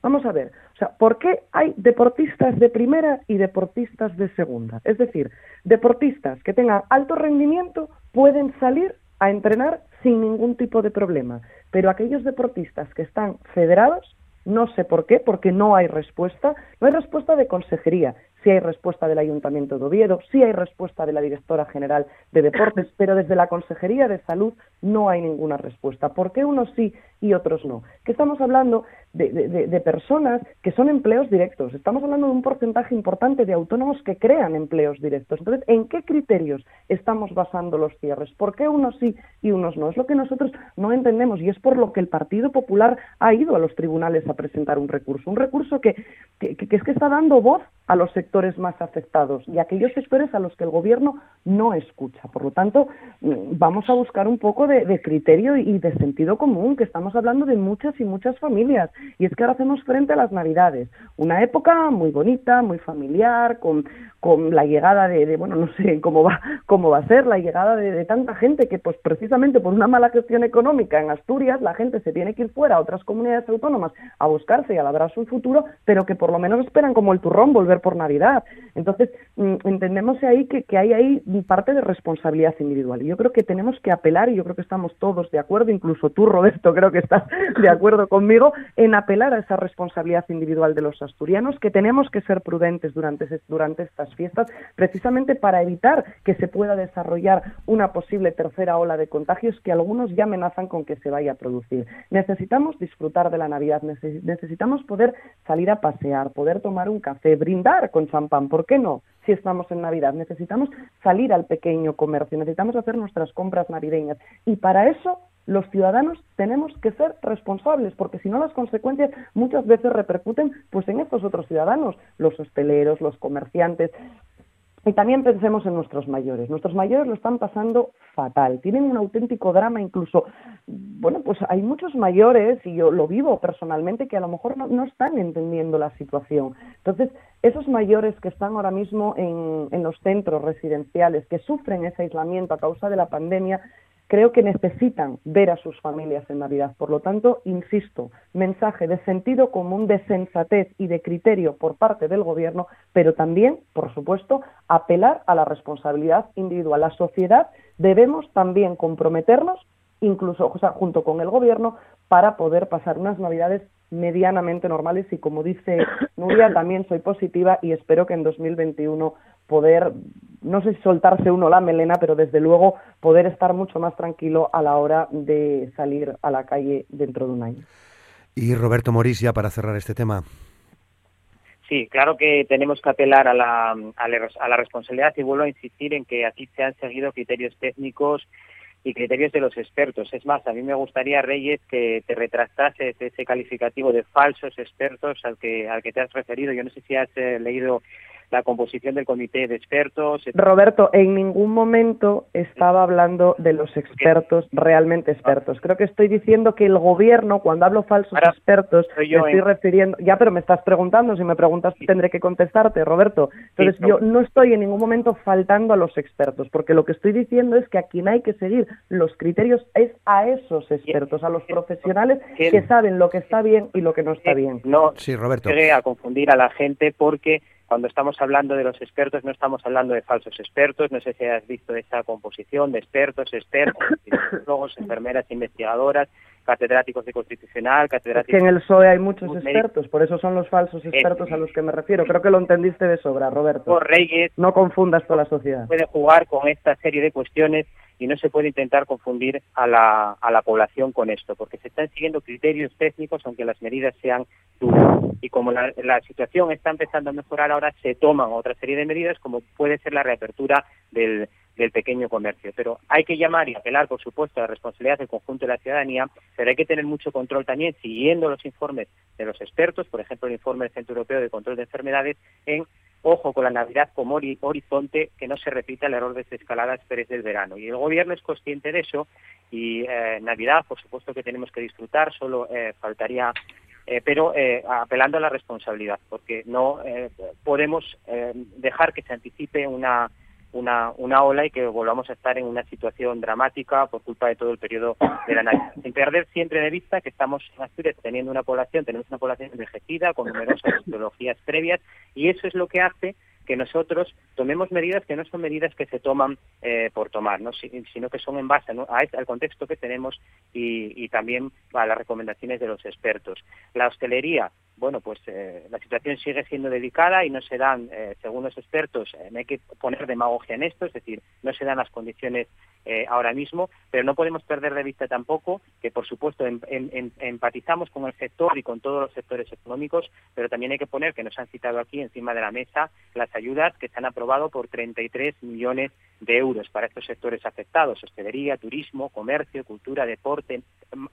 Vamos a ver, o sea, ¿por qué hay deportistas de primera y deportistas de segunda? Es decir, deportistas que tengan alto rendimiento pueden salir a entrenar sin ningún tipo de problema, pero aquellos deportistas que están federados no sé por qué, porque no hay respuesta. No hay respuesta de consejería. Sí hay respuesta del Ayuntamiento de Oviedo, sí hay respuesta de la Directora General de Deportes, pero desde la Consejería de Salud no hay ninguna respuesta. ¿Por qué unos sí y otros no? Que estamos hablando de, personas que son empleos directos. Estamos hablando de un porcentaje importante de autónomos que crean empleos directos. Entonces, ¿en qué criterios estamos basando los cierres? ¿Por qué unos sí y unos no? Es lo que nosotros no entendemos y es por lo que el Partido Popular ha ido a los tribunales a presentar un recurso. Un recurso que, que, es que está dando voz a los sectores más afectados y a aquellos sectores a los que el Gobierno no escucha. Por lo tanto, mm, vamos a buscar un poco de, de criterio y de sentido común, que estamos hablando de muchas y muchas familias. Y es que ahora hacemos frente a las Navidades, una época muy bonita, muy familiar, con, con la llegada de, bueno, no sé cómo va, cómo va a ser la llegada de, tanta gente que, pues precisamente por una mala gestión económica en Asturias, la gente se tiene que ir fuera a otras comunidades autónomas a buscarse y a labrar su futuro, pero que por lo menos esperan como el turrón volver por Navidad. Entonces, mm, entendemos ahí que, que hay ahí parte de responsabilidad individual. Y yo creo que tenemos que apelar, y yo creo que estamos todos de acuerdo, incluso tú, Roberto, creo que estás de acuerdo conmigo, en apelar a esa responsabilidad individual de los asturianos, que tenemos que ser prudentes durante, durante estas fiestas, precisamente para evitar que se pueda desarrollar una posible tercera ola de contagios que algunos ya amenazan con que se vaya a producir. Necesitamos disfrutar de la Navidad, necesitamos poder salir a pasear, poder tomar un café, brindar con champán, ¿por qué no? Si estamos en Navidad, necesitamos salir al pequeño comercio, necesitamos hacer nuestras compras navideñas y para eso los ciudadanos tenemos que ser responsables, porque si no las consecuencias muchas veces repercuten pues en estos otros ciudadanos, los hosteleros, los comerciantes. Y también pensemos en nuestros mayores. Nuestros mayores lo están pasando fatal, tienen un auténtico drama incluso. Bueno, pues hay muchos mayores, y yo lo vivo personalmente, que a lo mejor no, no están entendiendo la situación. Entonces, esos mayores que están ahora mismo en, en los centros residenciales, que sufren ese aislamiento a causa de la pandemia, creo que necesitan ver a sus familias en Navidad. Por lo tanto, insisto, mensaje de sentido común, de sensatez y de criterio por parte del Gobierno, pero también, por supuesto, apelar a la responsabilidad individual. La sociedad debemos también comprometernos, incluso junto con el Gobierno, para poder pasar unas Navidades medianamente normales y como dice Nuria, también soy positiva y espero que en 2021 poder, no sé si soltarse uno la melena, pero desde luego poder estar mucho más tranquilo a la hora de salir a la calle dentro de un año. Y Roberto Morís, ya para cerrar este tema. Sí, claro que tenemos que apelar a la, a la responsabilidad y vuelvo a insistir en que aquí se han seguido criterios técnicos y criterios de los expertos. Es más, a mí me gustaría, Reyes, que te retrasases ese calificativo de falsos expertos al que, al que te has referido. Yo no sé si has eh, leído la composición del comité de expertos. Roberto, en ningún momento estaba hablando de los expertos realmente expertos. Creo que estoy diciendo que el gobierno, cuando hablo falsos expertos, me estoy refiriendo. Ya, pero me estás preguntando. Si me preguntas, tendré que contestarte, Roberto. Entonces, yo no estoy en ningún momento faltando a los expertos, porque lo que estoy diciendo es que a quien hay que seguir los criterios es a esos expertos, a los profesionales que saben lo que está bien y lo que no está bien. No, sí, Roberto. a confundir a la gente porque cuando estamos hablando de los expertos no estamos hablando de falsos expertos, no sé si has visto esa composición de expertos, expertos, psicólogos, enfermeras, investigadoras, catedráticos de constitucional, catedráticos... que en el PSOE hay muchos expertos, por eso son los falsos expertos a los que me refiero. Creo que lo entendiste de sobra, Roberto. Por Reyes... No confundas toda la sociedad. Puede jugar con esta serie de cuestiones y no se puede intentar confundir a la, a la población con esto, porque se están siguiendo criterios técnicos, aunque las medidas sean duras. Y como la, la situación está empezando a mejorar ahora, se toman otra serie de medidas, como puede ser la reapertura del, del pequeño comercio. Pero hay que llamar y apelar, por supuesto, a la responsabilidad del conjunto de la ciudadanía, pero hay que tener mucho control también, siguiendo los informes de los expertos, por ejemplo, el informe del Centro Europeo de Control de Enfermedades, en ojo con la Navidad como horizonte, que no se repita el error de desescalada Pérez del verano. Y el gobierno es consciente de eso y eh, Navidad, por supuesto que tenemos que disfrutar, solo eh, faltaría, eh, pero eh, apelando a la responsabilidad, porque no podemos dejar que se anticipe una una, una ola y que volvamos a estar en una situación dramática por culpa de todo el periodo de la Navidad. Sin perder siempre de vista que estamos en Asturias teniendo una población, tenemos una población envejecida con numerosas ideologías previas y eso es lo que hace que nosotros tomemos medidas que no son medidas que se toman eh, por tomar, ¿no? sino que son en base al contexto que tenemos y, y, también a las recomendaciones de los expertos. La hostelería, bueno, pues eh, la situación sigue siendo delicada y no se dan, eh, según los expertos, no hay que poner demagogia en esto, es decir, no se dan las condiciones ahora mismo, pero no podemos perder de vista tampoco que, por supuesto, empatizamos con el sector y con todos los sectores económicos, pero también hay que poner, que nos han citado aquí encima de la mesa, las ayudas que se han aprobado por 33 millones de euros para estos sectores afectados, hostelería, turismo, comercio, cultura, deporte,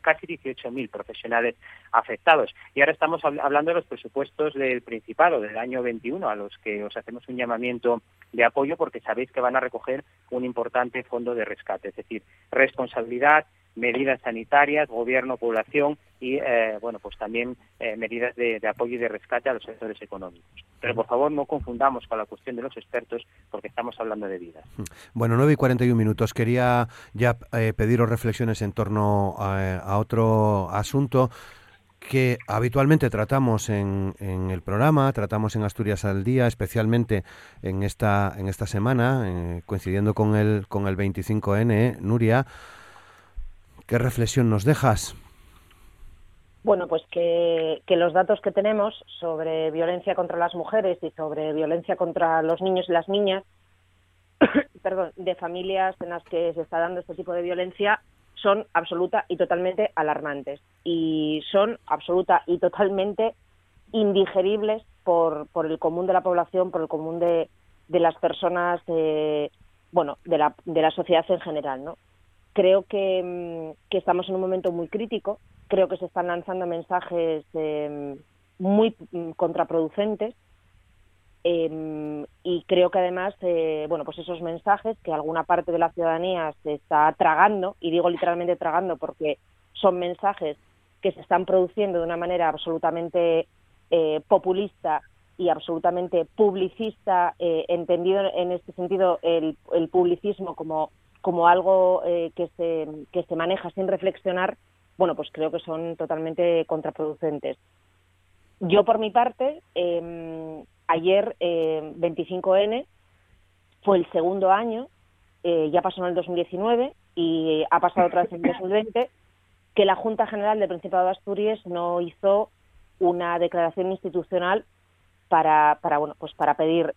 casi 18.000 profesionales afectados. Y ahora estamos hablando de los presupuestos del Principado del año 21, a los que os hacemos un llamamiento de apoyo porque sabéis que van a recoger un importante fondo de rescate, es decir, responsabilidad, medidas sanitarias, gobierno, población y, eh, bueno, pues también eh, medidas de, apoyo y de rescate a los sectores económicos. Pero por favor no confundamos con la cuestión de los expertos porque estamos hablando de vidas. Bueno, 9 y 41 minutos. Quería ya eh, pediros reflexiones en torno a otro asunto que habitualmente tratamos en, en, el programa, tratamos en Asturias al día, especialmente en esta, en esta semana, eh, coincidiendo con el, con el 25N. Nuria, ¿qué reflexión nos dejas? Bueno, pues que, que, los datos que tenemos sobre violencia contra las mujeres y sobre violencia contra los niños y las niñas, perdón, de familias en las que se está dando este tipo de violencia, son absoluta y totalmente alarmantes. Y son absoluta y totalmente indigeribles por, por el común de la población, por el común de, de las personas, eh, bueno, de la, de la sociedad en general, ¿no? Creo que, que, estamos en un momento muy crítico, creo que se están lanzando mensajes eh, muy mm, contraproducentes eh, y creo que además, eh, bueno, pues esos mensajes que alguna parte de la ciudadanía se está tragando, y digo literalmente tragando porque son mensajes que se están produciendo de una manera absolutamente eh, populista y absolutamente publicista, eh, entendido en este sentido el, el publicismo como, como algo eh, que, se, que se maneja sin reflexionar, bueno, pues creo que son totalmente contraproducentes. Yo, por mi parte, eh, ayer, eh, 25N, fue el segundo año, eh, ya pasó en el 2019 y ha pasado otra vez en el 2020, que la Junta General del Principado de Asturias no hizo una declaración institucional para, para bueno, pues para pedir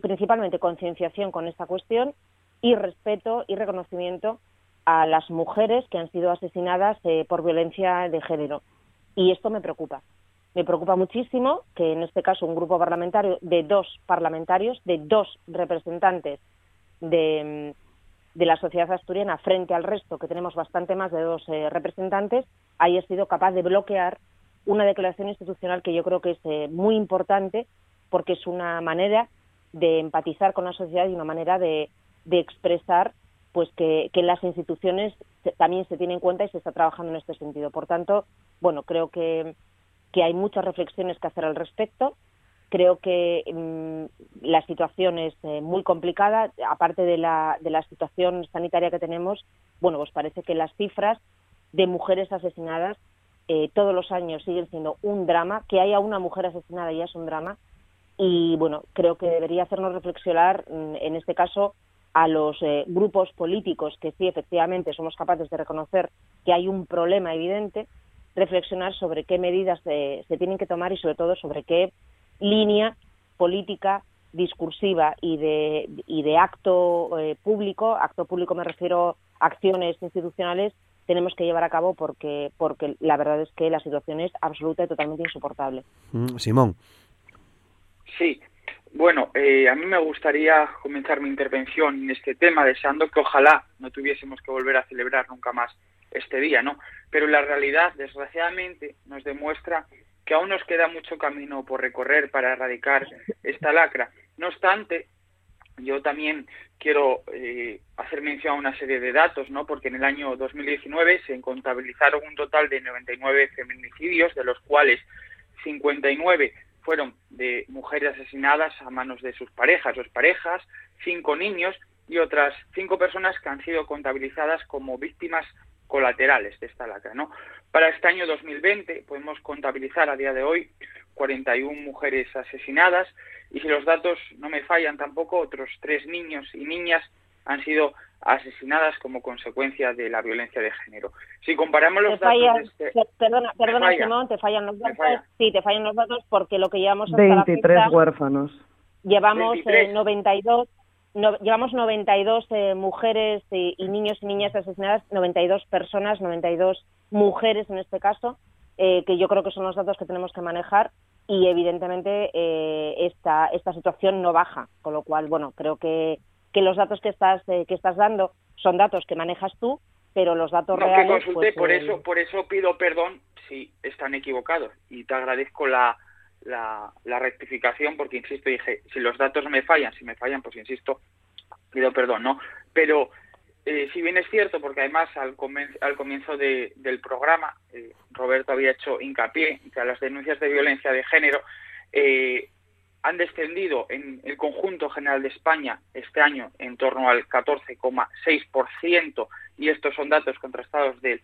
principalmente concienciación con esta cuestión y respeto y reconocimiento a las mujeres que han sido asesinadas eh, por violencia de género. Y esto me preocupa. Me preocupa muchísimo que en este caso un grupo parlamentario de dos parlamentarios, de dos representantes de, de la sociedad asturiana frente al resto, que tenemos bastante más de dos eh, representantes, haya sido capaz de bloquear una declaración institucional que yo creo que es eh, muy importante porque es una manera de empatizar con la sociedad y una manera de, de expresar pues que, que las instituciones también se tienen en cuenta y se está trabajando en este sentido. Por tanto, bueno, creo que que hay muchas reflexiones que hacer al respecto. Creo que mm, la situación es eh, muy complicada, aparte de la, de la situación sanitaria que tenemos, bueno, pues parece que las cifras de mujeres asesinadas eh, todos los años siguen siendo un drama, que haya una mujer asesinada ya es un drama, y bueno, creo que debería hacernos reflexionar, mm, en este caso, a los eh, grupos políticos que sí, efectivamente, somos capaces de reconocer que hay un problema evidente, reflexionar sobre qué medidas se, tienen que tomar y sobre todo sobre qué línea política discursiva y de, y de acto eh, público, acto público me refiero a acciones institucionales, tenemos que llevar a cabo porque, porque la verdad es que la situación es absoluta y totalmente insoportable. Mm, Simón. Sí, bueno, eh, a mí me gustaría comenzar mi intervención en este tema deseando que ojalá no tuviésemos que volver a celebrar nunca más este día, ¿no? Pero la realidad, desgraciadamente, nos demuestra que aún nos queda mucho camino por recorrer para erradicar esta lacra. No obstante, yo también quiero eh, hacer mención a una serie de datos, ¿no? Porque en el año 2019 se contabilizaron un total de 99 feminicidios, de los cuales 59 fueron de mujeres asesinadas a manos de sus parejas o parejas, cinco niños y otras cinco personas que han sido contabilizadas como víctimas colaterales de esta lacra. ¿no? Para este año 2020 podemos contabilizar a día de hoy 41 mujeres asesinadas y si los datos no me fallan tampoco, otros tres niños y niñas han sido asesinadas como consecuencia de la violencia de género. Si comparamos los datos... Este... Perdona, perdona Simón, te fallan los datos. Sí, te fallan los datos porque lo que llevamos hasta 23 la huérfanos. Llevamos 92 no, llevamos 92 eh, mujeres y, niños y niñas asesinadas, 92 personas, 92 mujeres en este caso, eh, que yo creo que son los datos que tenemos que manejar y evidentemente eh, esta, esta situación no baja, con lo cual, bueno, creo que, que los datos que estás, que estás dando son datos que manejas tú, pero los datos reales... Pues, por, eso, por eso pido perdón si están equivocados y te agradezco la, la, rectificación porque, insisto, dije, si los datos me fallan, si me fallan, pues insisto, pido perdón, ¿no? Pero, eh, si bien es cierto, porque además al, al comienzo del programa eh, Roberto había hecho hincapié que las denuncias de violencia de género eh, han descendido en el conjunto general de España este año en torno al 14,6% y estos son datos contrastados del,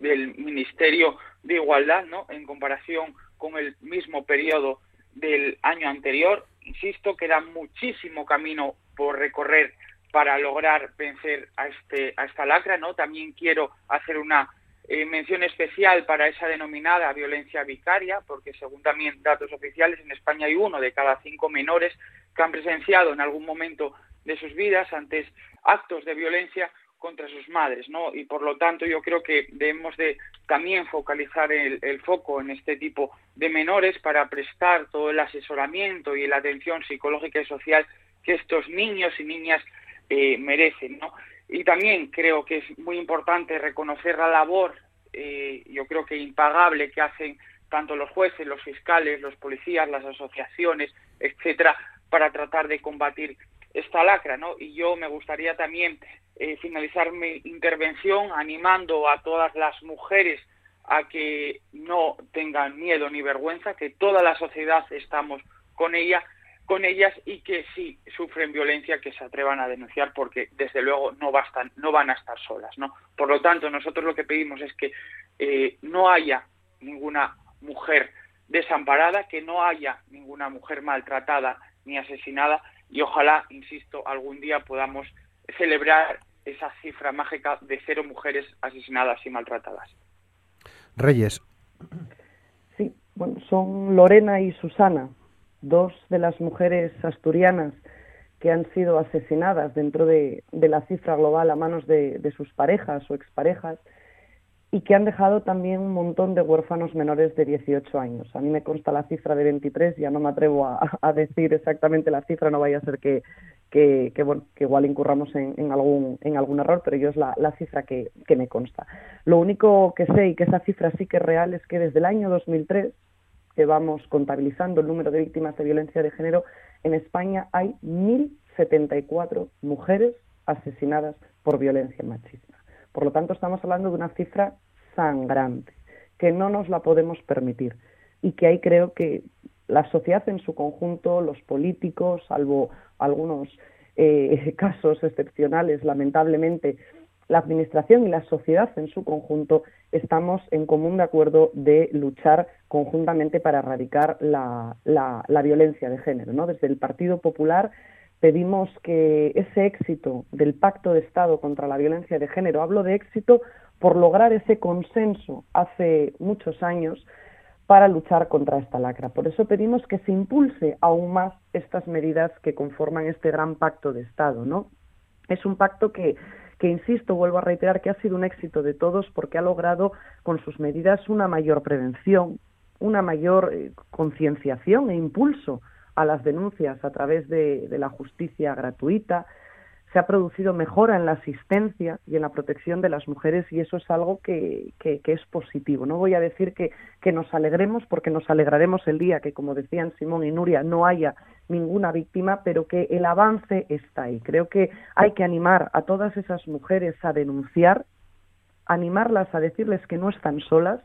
del Ministerio de Igualdad, ¿no? En comparación con el mismo periodo del año anterior, insisto, queda muchísimo camino por recorrer para lograr vencer a este a esta lacra, ¿no? También quiero hacer una eh, mención especial para esa denominada violencia vicaria, porque según también datos oficiales en España hay uno de cada cinco menores que han presenciado en algún momento de sus vidas antes actos de violencia contra sus madres, ¿no? Y por lo tanto yo creo que debemos de también focalizar el, foco en este tipo de menores para prestar todo el asesoramiento y la atención psicológica y social que estos niños y niñas eh, merecen, ¿no? Y también creo que es muy importante reconocer la labor, eh, yo creo que impagable, que hacen tanto los jueces, los fiscales, los policías, las asociaciones, etcétera, para tratar de combatir esta lacra, ¿no? Y yo me gustaría también eh, finalizar mi intervención animando a todas las mujeres a que no tengan miedo ni vergüenza, que toda la sociedad estamos con ella con ellas y que si sufren violencia que se atrevan a denunciar porque desde luego no bastan no van a estar solas no por lo tanto nosotros lo que pedimos es que eh, no haya ninguna mujer desamparada que no haya ninguna mujer maltratada ni asesinada y ojalá insisto algún día podamos celebrar esa cifra mágica de cero mujeres asesinadas y maltratadas. Reyes. Sí bueno son Lorena y Susana dos de las mujeres asturianas que han sido asesinadas dentro de, la cifra global a manos de, sus parejas o exparejas y que han dejado también un montón de huérfanos menores de 18 años. A mí me consta la cifra de 23, ya no me atrevo a, decir exactamente la cifra, no vaya a ser que, que, bueno, que igual incurramos en, algún, en algún error, pero yo es la, la cifra que, que me consta. Lo único que sé y que esa cifra sí que es real es que desde el año 2003 que vamos contabilizando el número de víctimas de violencia de género, en España hay 1.074 mujeres asesinadas por violencia machista. Por lo tanto, estamos hablando de una cifra sangrante, que no nos la podemos permitir y que ahí creo que la sociedad en su conjunto, los políticos, salvo algunos eh, casos excepcionales, lamentablemente, la Administración y la sociedad en su conjunto estamos en común de acuerdo de luchar conjuntamente para erradicar la, la, violencia de género. ¿no? Desde el Partido Popular pedimos que ese éxito del Pacto de Estado contra la Violencia de Género, hablo de éxito por lograr ese consenso hace muchos años para luchar contra esta lacra. Por eso pedimos que se impulse aún más estas medidas que conforman este gran pacto de Estado, ¿no? Es un pacto que que insisto, vuelvo a reiterar que ha sido un éxito de todos porque ha logrado con sus medidas una mayor prevención, una mayor eh, concienciación e impulso a las denuncias a través de, la justicia gratuita, se ha producido mejora en la asistencia y en la protección de las mujeres y eso es algo que, es positivo. No voy a decir que, que, nos alegremos porque nos alegraremos el día que, como decían Simón y Nuria, no haya ninguna víctima, pero que el avance está ahí. Creo que hay que animar a todas esas mujeres a denunciar, animarlas a decirles que no están solas,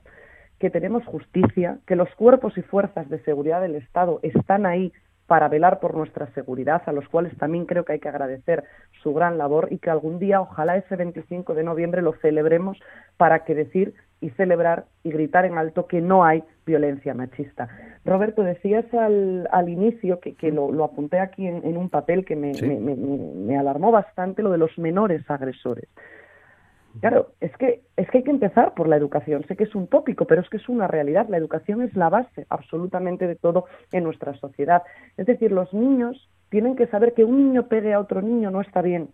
que tenemos justicia, que los cuerpos y fuerzas de seguridad del Estado están ahí para velar por nuestra seguridad, a los cuales también creo que hay que agradecer su gran labor y que algún día, ojalá ese 25 de noviembre, lo celebremos para que decir y celebrar y gritar en alto que no hay violencia machista. Roberto, decías al, al inicio, que, que lo, apunté aquí en, un papel que me, me alarmó bastante, lo de los menores agresores. Claro, es que, es que hay que empezar por la educación. Sé que es un tópico, pero es que es una realidad. La educación es la base absolutamente de todo en nuestra sociedad. Es decir, los niños tienen que saber que un niño pegue a otro niño no está bien.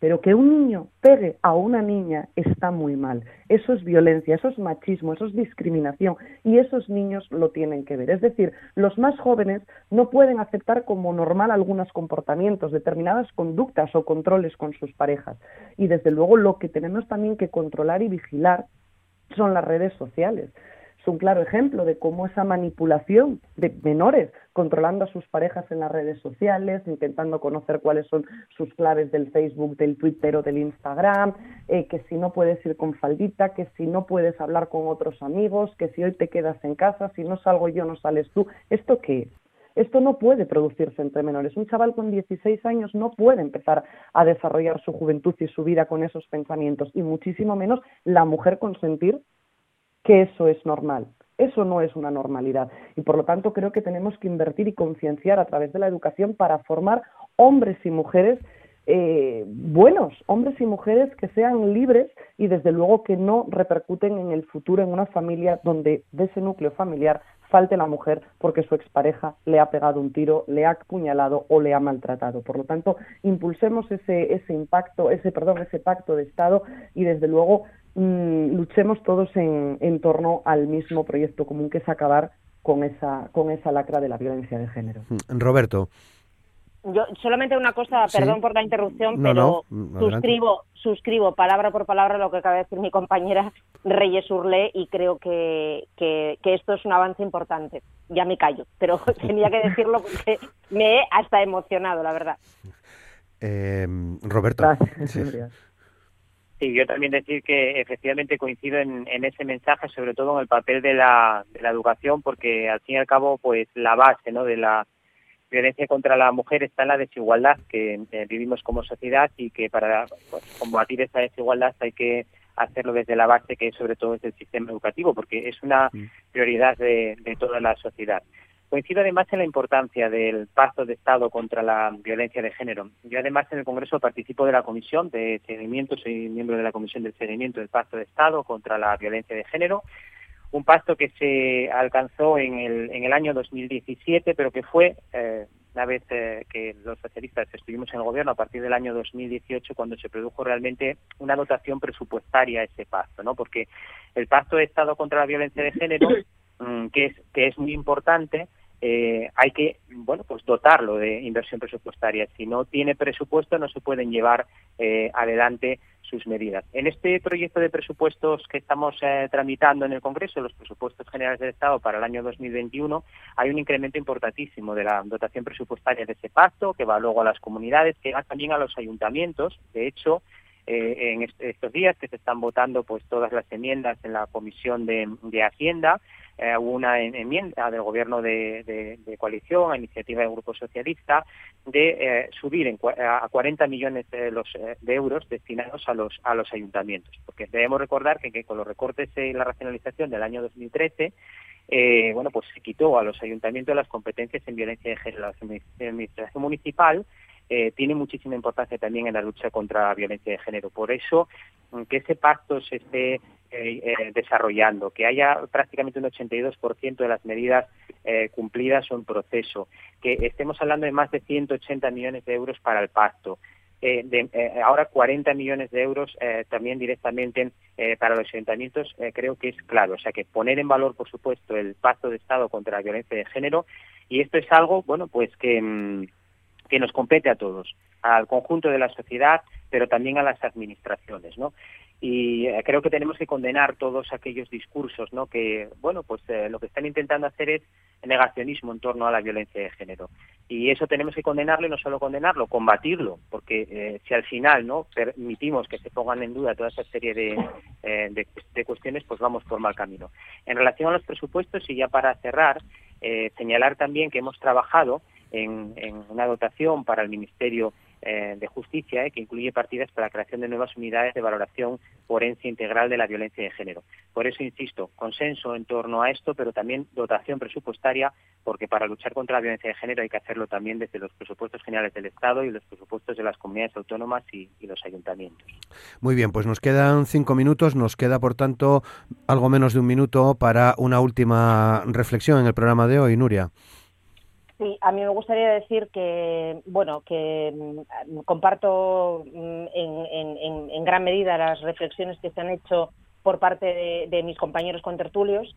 Pero que un niño pegue a una niña está muy mal. Eso es violencia, eso es machismo, eso es discriminación y esos niños lo tienen que ver. Es decir, los más jóvenes no pueden aceptar como normal algunos comportamientos, determinadas conductas o controles con sus parejas. Y desde luego lo que tenemos también que controlar y vigilar son las redes sociales un claro ejemplo de cómo esa manipulación de menores controlando a sus parejas en las redes sociales, intentando conocer cuáles son sus claves del Facebook, del Twitter o del Instagram, eh, que si no puedes ir con faldita, que si no puedes hablar con otros amigos, que si hoy te quedas en casa, si no salgo yo no sales tú. ¿Esto qué es? Esto no puede producirse entre menores. Un chaval con 16 años no puede empezar a desarrollar su juventud y su vida con esos pensamientos, y muchísimo menos la mujer consentir que eso es normal. Eso no es una normalidad. Y por lo tanto creo que tenemos que invertir y concienciar a través de la educación para formar hombres y mujeres eh, buenos, hombres y mujeres que sean libres y desde luego que no repercuten en el futuro en una familia donde de ese núcleo familiar falte la mujer porque su expareja le ha pegado un tiro, le ha apuñalado o le ha maltratado. Por lo tanto, impulsemos ese, ese impacto, ese, perdón, ese pacto de Estado y desde luego mm, luchemos todos en, en torno al mismo proyecto común que es acabar con esa, con esa lacra de la violencia de género. Roberto. Yo solamente una cosa, perdón por la interrupción, pero suscribo, suscribo palabra por palabra lo que acaba de decir mi compañera Reyes Urlé y creo que, que, esto es un avance importante. Ya me callo, pero tenía que decirlo porque me he hasta emocionado, la verdad. Eh, Roberto. Sí. Yo también decir que efectivamente coincido en, en, ese mensaje, sobre todo en el papel de la, de la educación, porque al fin y al cabo, pues la base, ¿no? De la violencia contra la mujer está en la desigualdad que eh, vivimos como sociedad y que para pues, combatir esa desigualdad hay que hacerlo desde la base que sobre todo es el sistema educativo porque es una mm. prioridad de, toda la sociedad. Coincido además en la importancia del pacto de Estado contra la violencia de género. Yo además en el Congreso participo de la comisión de seguimiento, soy miembro de la comisión de seguimiento del pacto de Estado contra la violencia de género un pacto que se alcanzó en el, en el año 2017, pero que fue, eh, una vez eh, que los socialistas estuvimos en el gobierno, a partir del año 2018, cuando se produjo realmente una dotación presupuestaria a ese pacto, ¿no? Porque el pacto de Estado contra la violencia de género, mm, que, es, que es muy importante, eh, hay que bueno pues dotarlo de inversión presupuestaria. Si no tiene presupuesto no se pueden llevar eh, adelante sus medidas. En este proyecto de presupuestos que estamos eh, tramitando en el Congreso, los presupuestos generales del Estado para el año 2021, hay un incremento importantísimo de la dotación presupuestaria de ese pacto, que va luego a las comunidades, que va también a los ayuntamientos. De hecho, en estos días que se están votando pues todas las enmiendas en la Comisión de Hacienda, eh, una enmienda del gobierno de, coalición, a iniciativa del Grupo Socialista, de eh, subir a 40 millones de, los, eh, de euros destinados a los, a los ayuntamientos. Porque debemos recordar que, con los recortes y la racionalización del año 2013, bueno, pues se quitó a los ayuntamientos las competencias en violencia de género. La administración municipal tiene muchísima importancia también en la lucha contra la violencia de género. Por eso, que ese pacto se esté eh, eh, desarrollando, que haya prácticamente un 82% de las medidas eh, cumplidas o en proceso, que estemos hablando de más de 180 millones de euros para el pacto, de, ahora 40 millones de euros también directamente para los ayuntamientos, creo que es claro. O sea, que poner en valor, por supuesto, el pacto de Estado contra la violencia de género y esto es algo, bueno, pues que, mm, que nos compete a todos, al conjunto de la sociedad, pero también a las administraciones, ¿no? y eh, creo que tenemos que condenar todos aquellos discursos no que bueno pues eh, lo que están intentando hacer es negacionismo en torno a la violencia de género. Y eso tenemos que condenarlo y no solo condenarlo combatirlo porque eh, si al final no permitimos que se pongan en duda toda esa serie de, de, cuestiones pues vamos por mal camino. En relación a los presupuestos y ya para cerrar señalar también que hemos trabajado en, en una dotación para el ministerio eh, de Justicia, eh, que incluye partidas para la creación de nuevas unidades de valoración forense integral de la violencia de género. Por eso, insisto, consenso en torno a esto, pero también dotación presupuestaria, porque para luchar contra la violencia de género hay que hacerlo también desde los presupuestos generales del Estado y los presupuestos de las comunidades autónomas y, y los ayuntamientos. Muy bien, pues nos quedan cinco minutos, nos queda, por tanto, algo menos de un minuto para una última reflexión en el programa de hoy, Nuria. Sí, a mí me gustaría decir que, bueno, que mm, comparto mm, en, gran medida las reflexiones que se han hecho por parte de, mis compañeros contertulios,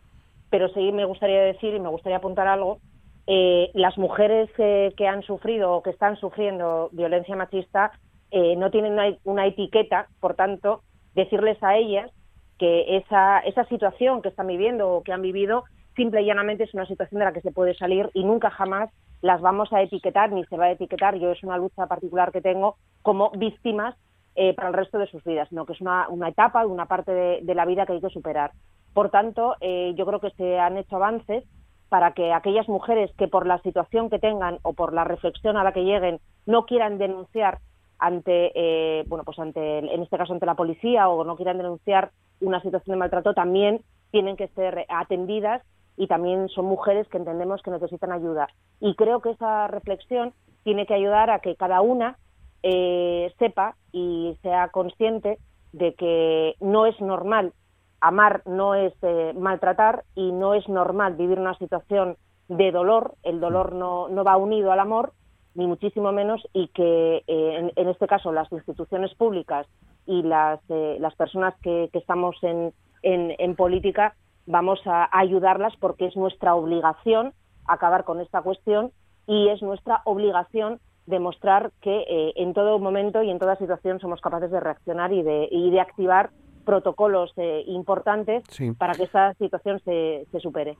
pero sí me gustaría decir y me gustaría apuntar algo. Eh, las mujeres que han sufrido o que están sufriendo violencia machista eh, no tienen una, una etiqueta, por tanto, decirles a ellas que esa, esa situación que están viviendo o que han vivido simple y llanamente es una situación de la que se puede salir y nunca jamás las vamos a etiquetar ni se va a etiquetar, yo es una lucha particular que tengo, como víctimas eh, para el resto de sus vidas, sino que es una, una etapa, una parte de, la vida que hay que superar. Por tanto, eh, yo creo que se han hecho avances para que aquellas mujeres que por la situación que tengan o por la reflexión a la que lleguen no quieran denunciar ante, eh, bueno, pues ante, en este caso ante la policía o no quieran denunciar una situación de maltrato, también tienen que ser atendidas y también son mujeres que entendemos que necesitan ayuda. Y creo que esa reflexión tiene que ayudar a que cada una eh, sepa y sea consciente de que no es normal amar, no es eh, maltratar y no es normal vivir una situación de dolor. El dolor no, no va unido al amor, ni muchísimo menos, y que eh, en, este caso las instituciones públicas y las, las personas que, que estamos en, en, en política vamos a ayudarlas porque es nuestra obligación acabar con esta cuestión y es nuestra obligación demostrar que eh, en todo momento y en toda situación somos capaces de reaccionar y de, y de activar protocolos eh, importantes para que esta situación se, se, supere.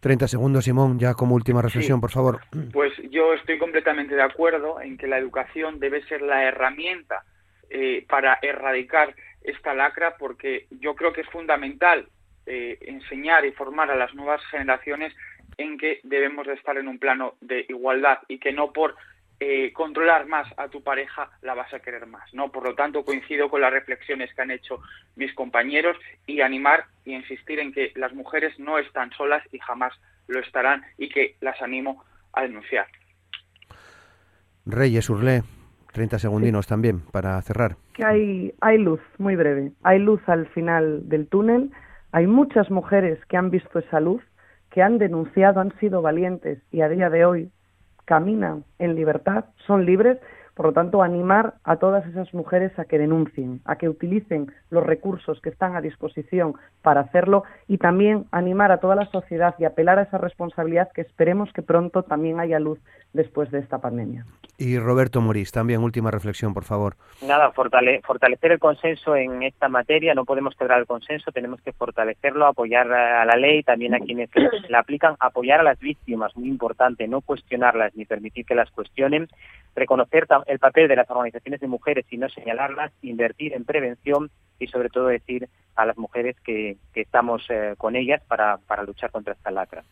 30 hmm. segundos, Simón, ya como última reflexión, por favor. Pues yo estoy completamente de acuerdo en que la educación debe ser la herramienta eh, para erradicar esta lacra, porque yo creo que es fundamental eh, enseñar y formar a las nuevas generaciones en que debemos de estar en un plano de igualdad y que no por eh, controlar más a tu pareja la vas a querer más, ¿no? Por lo tanto, coincido con las reflexiones que han hecho mis compañeros y animar y insistir en que las mujeres no están solas y jamás lo estarán y que las animo a denunciar. Reyes Urlé, 30 segundinos también para cerrar. Que hay, hay luz, muy breve. Hay luz al final del túnel hay muchas mujeres que han visto esa luz, que han denunciado, han sido valientes y a día de hoy caminan en libertad, son libres. Por lo tanto, animar a todas esas mujeres a que denuncien, a que utilicen los recursos que están a disposición para hacerlo y también animar a toda la sociedad y apelar a esa responsabilidad que esperemos que pronto también haya luz después de esta pandemia. Y Roberto Morís, también última reflexión, por favor. Nada, fortalecer el consenso en esta materia, no podemos quebrar el consenso, tenemos que fortalecerlo, apoyar a la ley, también a quienes la aplican, apoyar a las víctimas, muy importante, no cuestionarlas ni permitir que las cuestionen, reconocer el papel de las organizaciones de mujeres y no señalarlas, invertir en prevención y sobre todo decir a las mujeres que, estamos eh, con ellas para, para luchar contra esta lacra.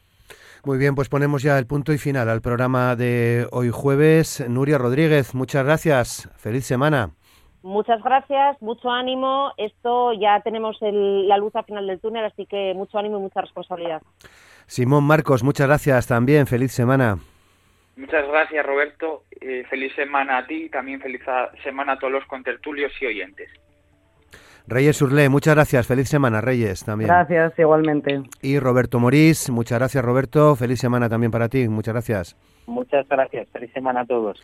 Muy bien, pues ponemos ya el punto y final al programa de hoy jueves. Nuria Rodríguez, muchas gracias. Feliz semana. Muchas gracias, mucho ánimo. Esto ya tenemos la luz al final del túnel, así que mucho ánimo y mucha responsabilidad. Simón Marcos, muchas gracias también. Feliz semana. Muchas gracias, Roberto. Eh, feliz semana a ti y también feliz semana a todos los contertulios y oyentes. Reyes Urlé, muchas gracias. Feliz semana, Reyes, también. Gracias, igualmente. Y Roberto Morís, muchas gracias, Roberto. Feliz semana también para ti. Muchas gracias. Muchas gracias. Feliz semana a todos.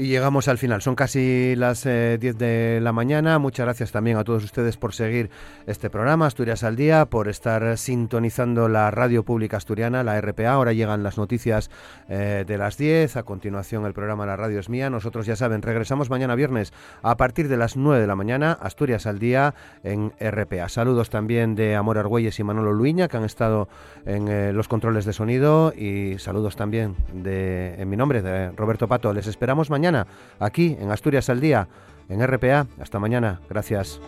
Y llegamos al final. Son casi las 10 eh, de la mañana. Muchas gracias también a todos ustedes por seguir este programa, Asturias al Día, por estar sintonizando la radio pública asturiana, la RPA. Ahora llegan las noticias eh, de las 10. A continuación, el programa La Radio es Mía. Nosotros, ya saben, regresamos mañana viernes a partir de las 9 de la mañana, Asturias al Día en RPA. Saludos también de Amor Argüelles y Manolo Luiña, que han estado en eh, los controles de sonido. Y saludos también de, en mi nombre, de Roberto Pato. Les esperamos aquí en Asturias al Día, en RPA. Hasta mañana. Gracias.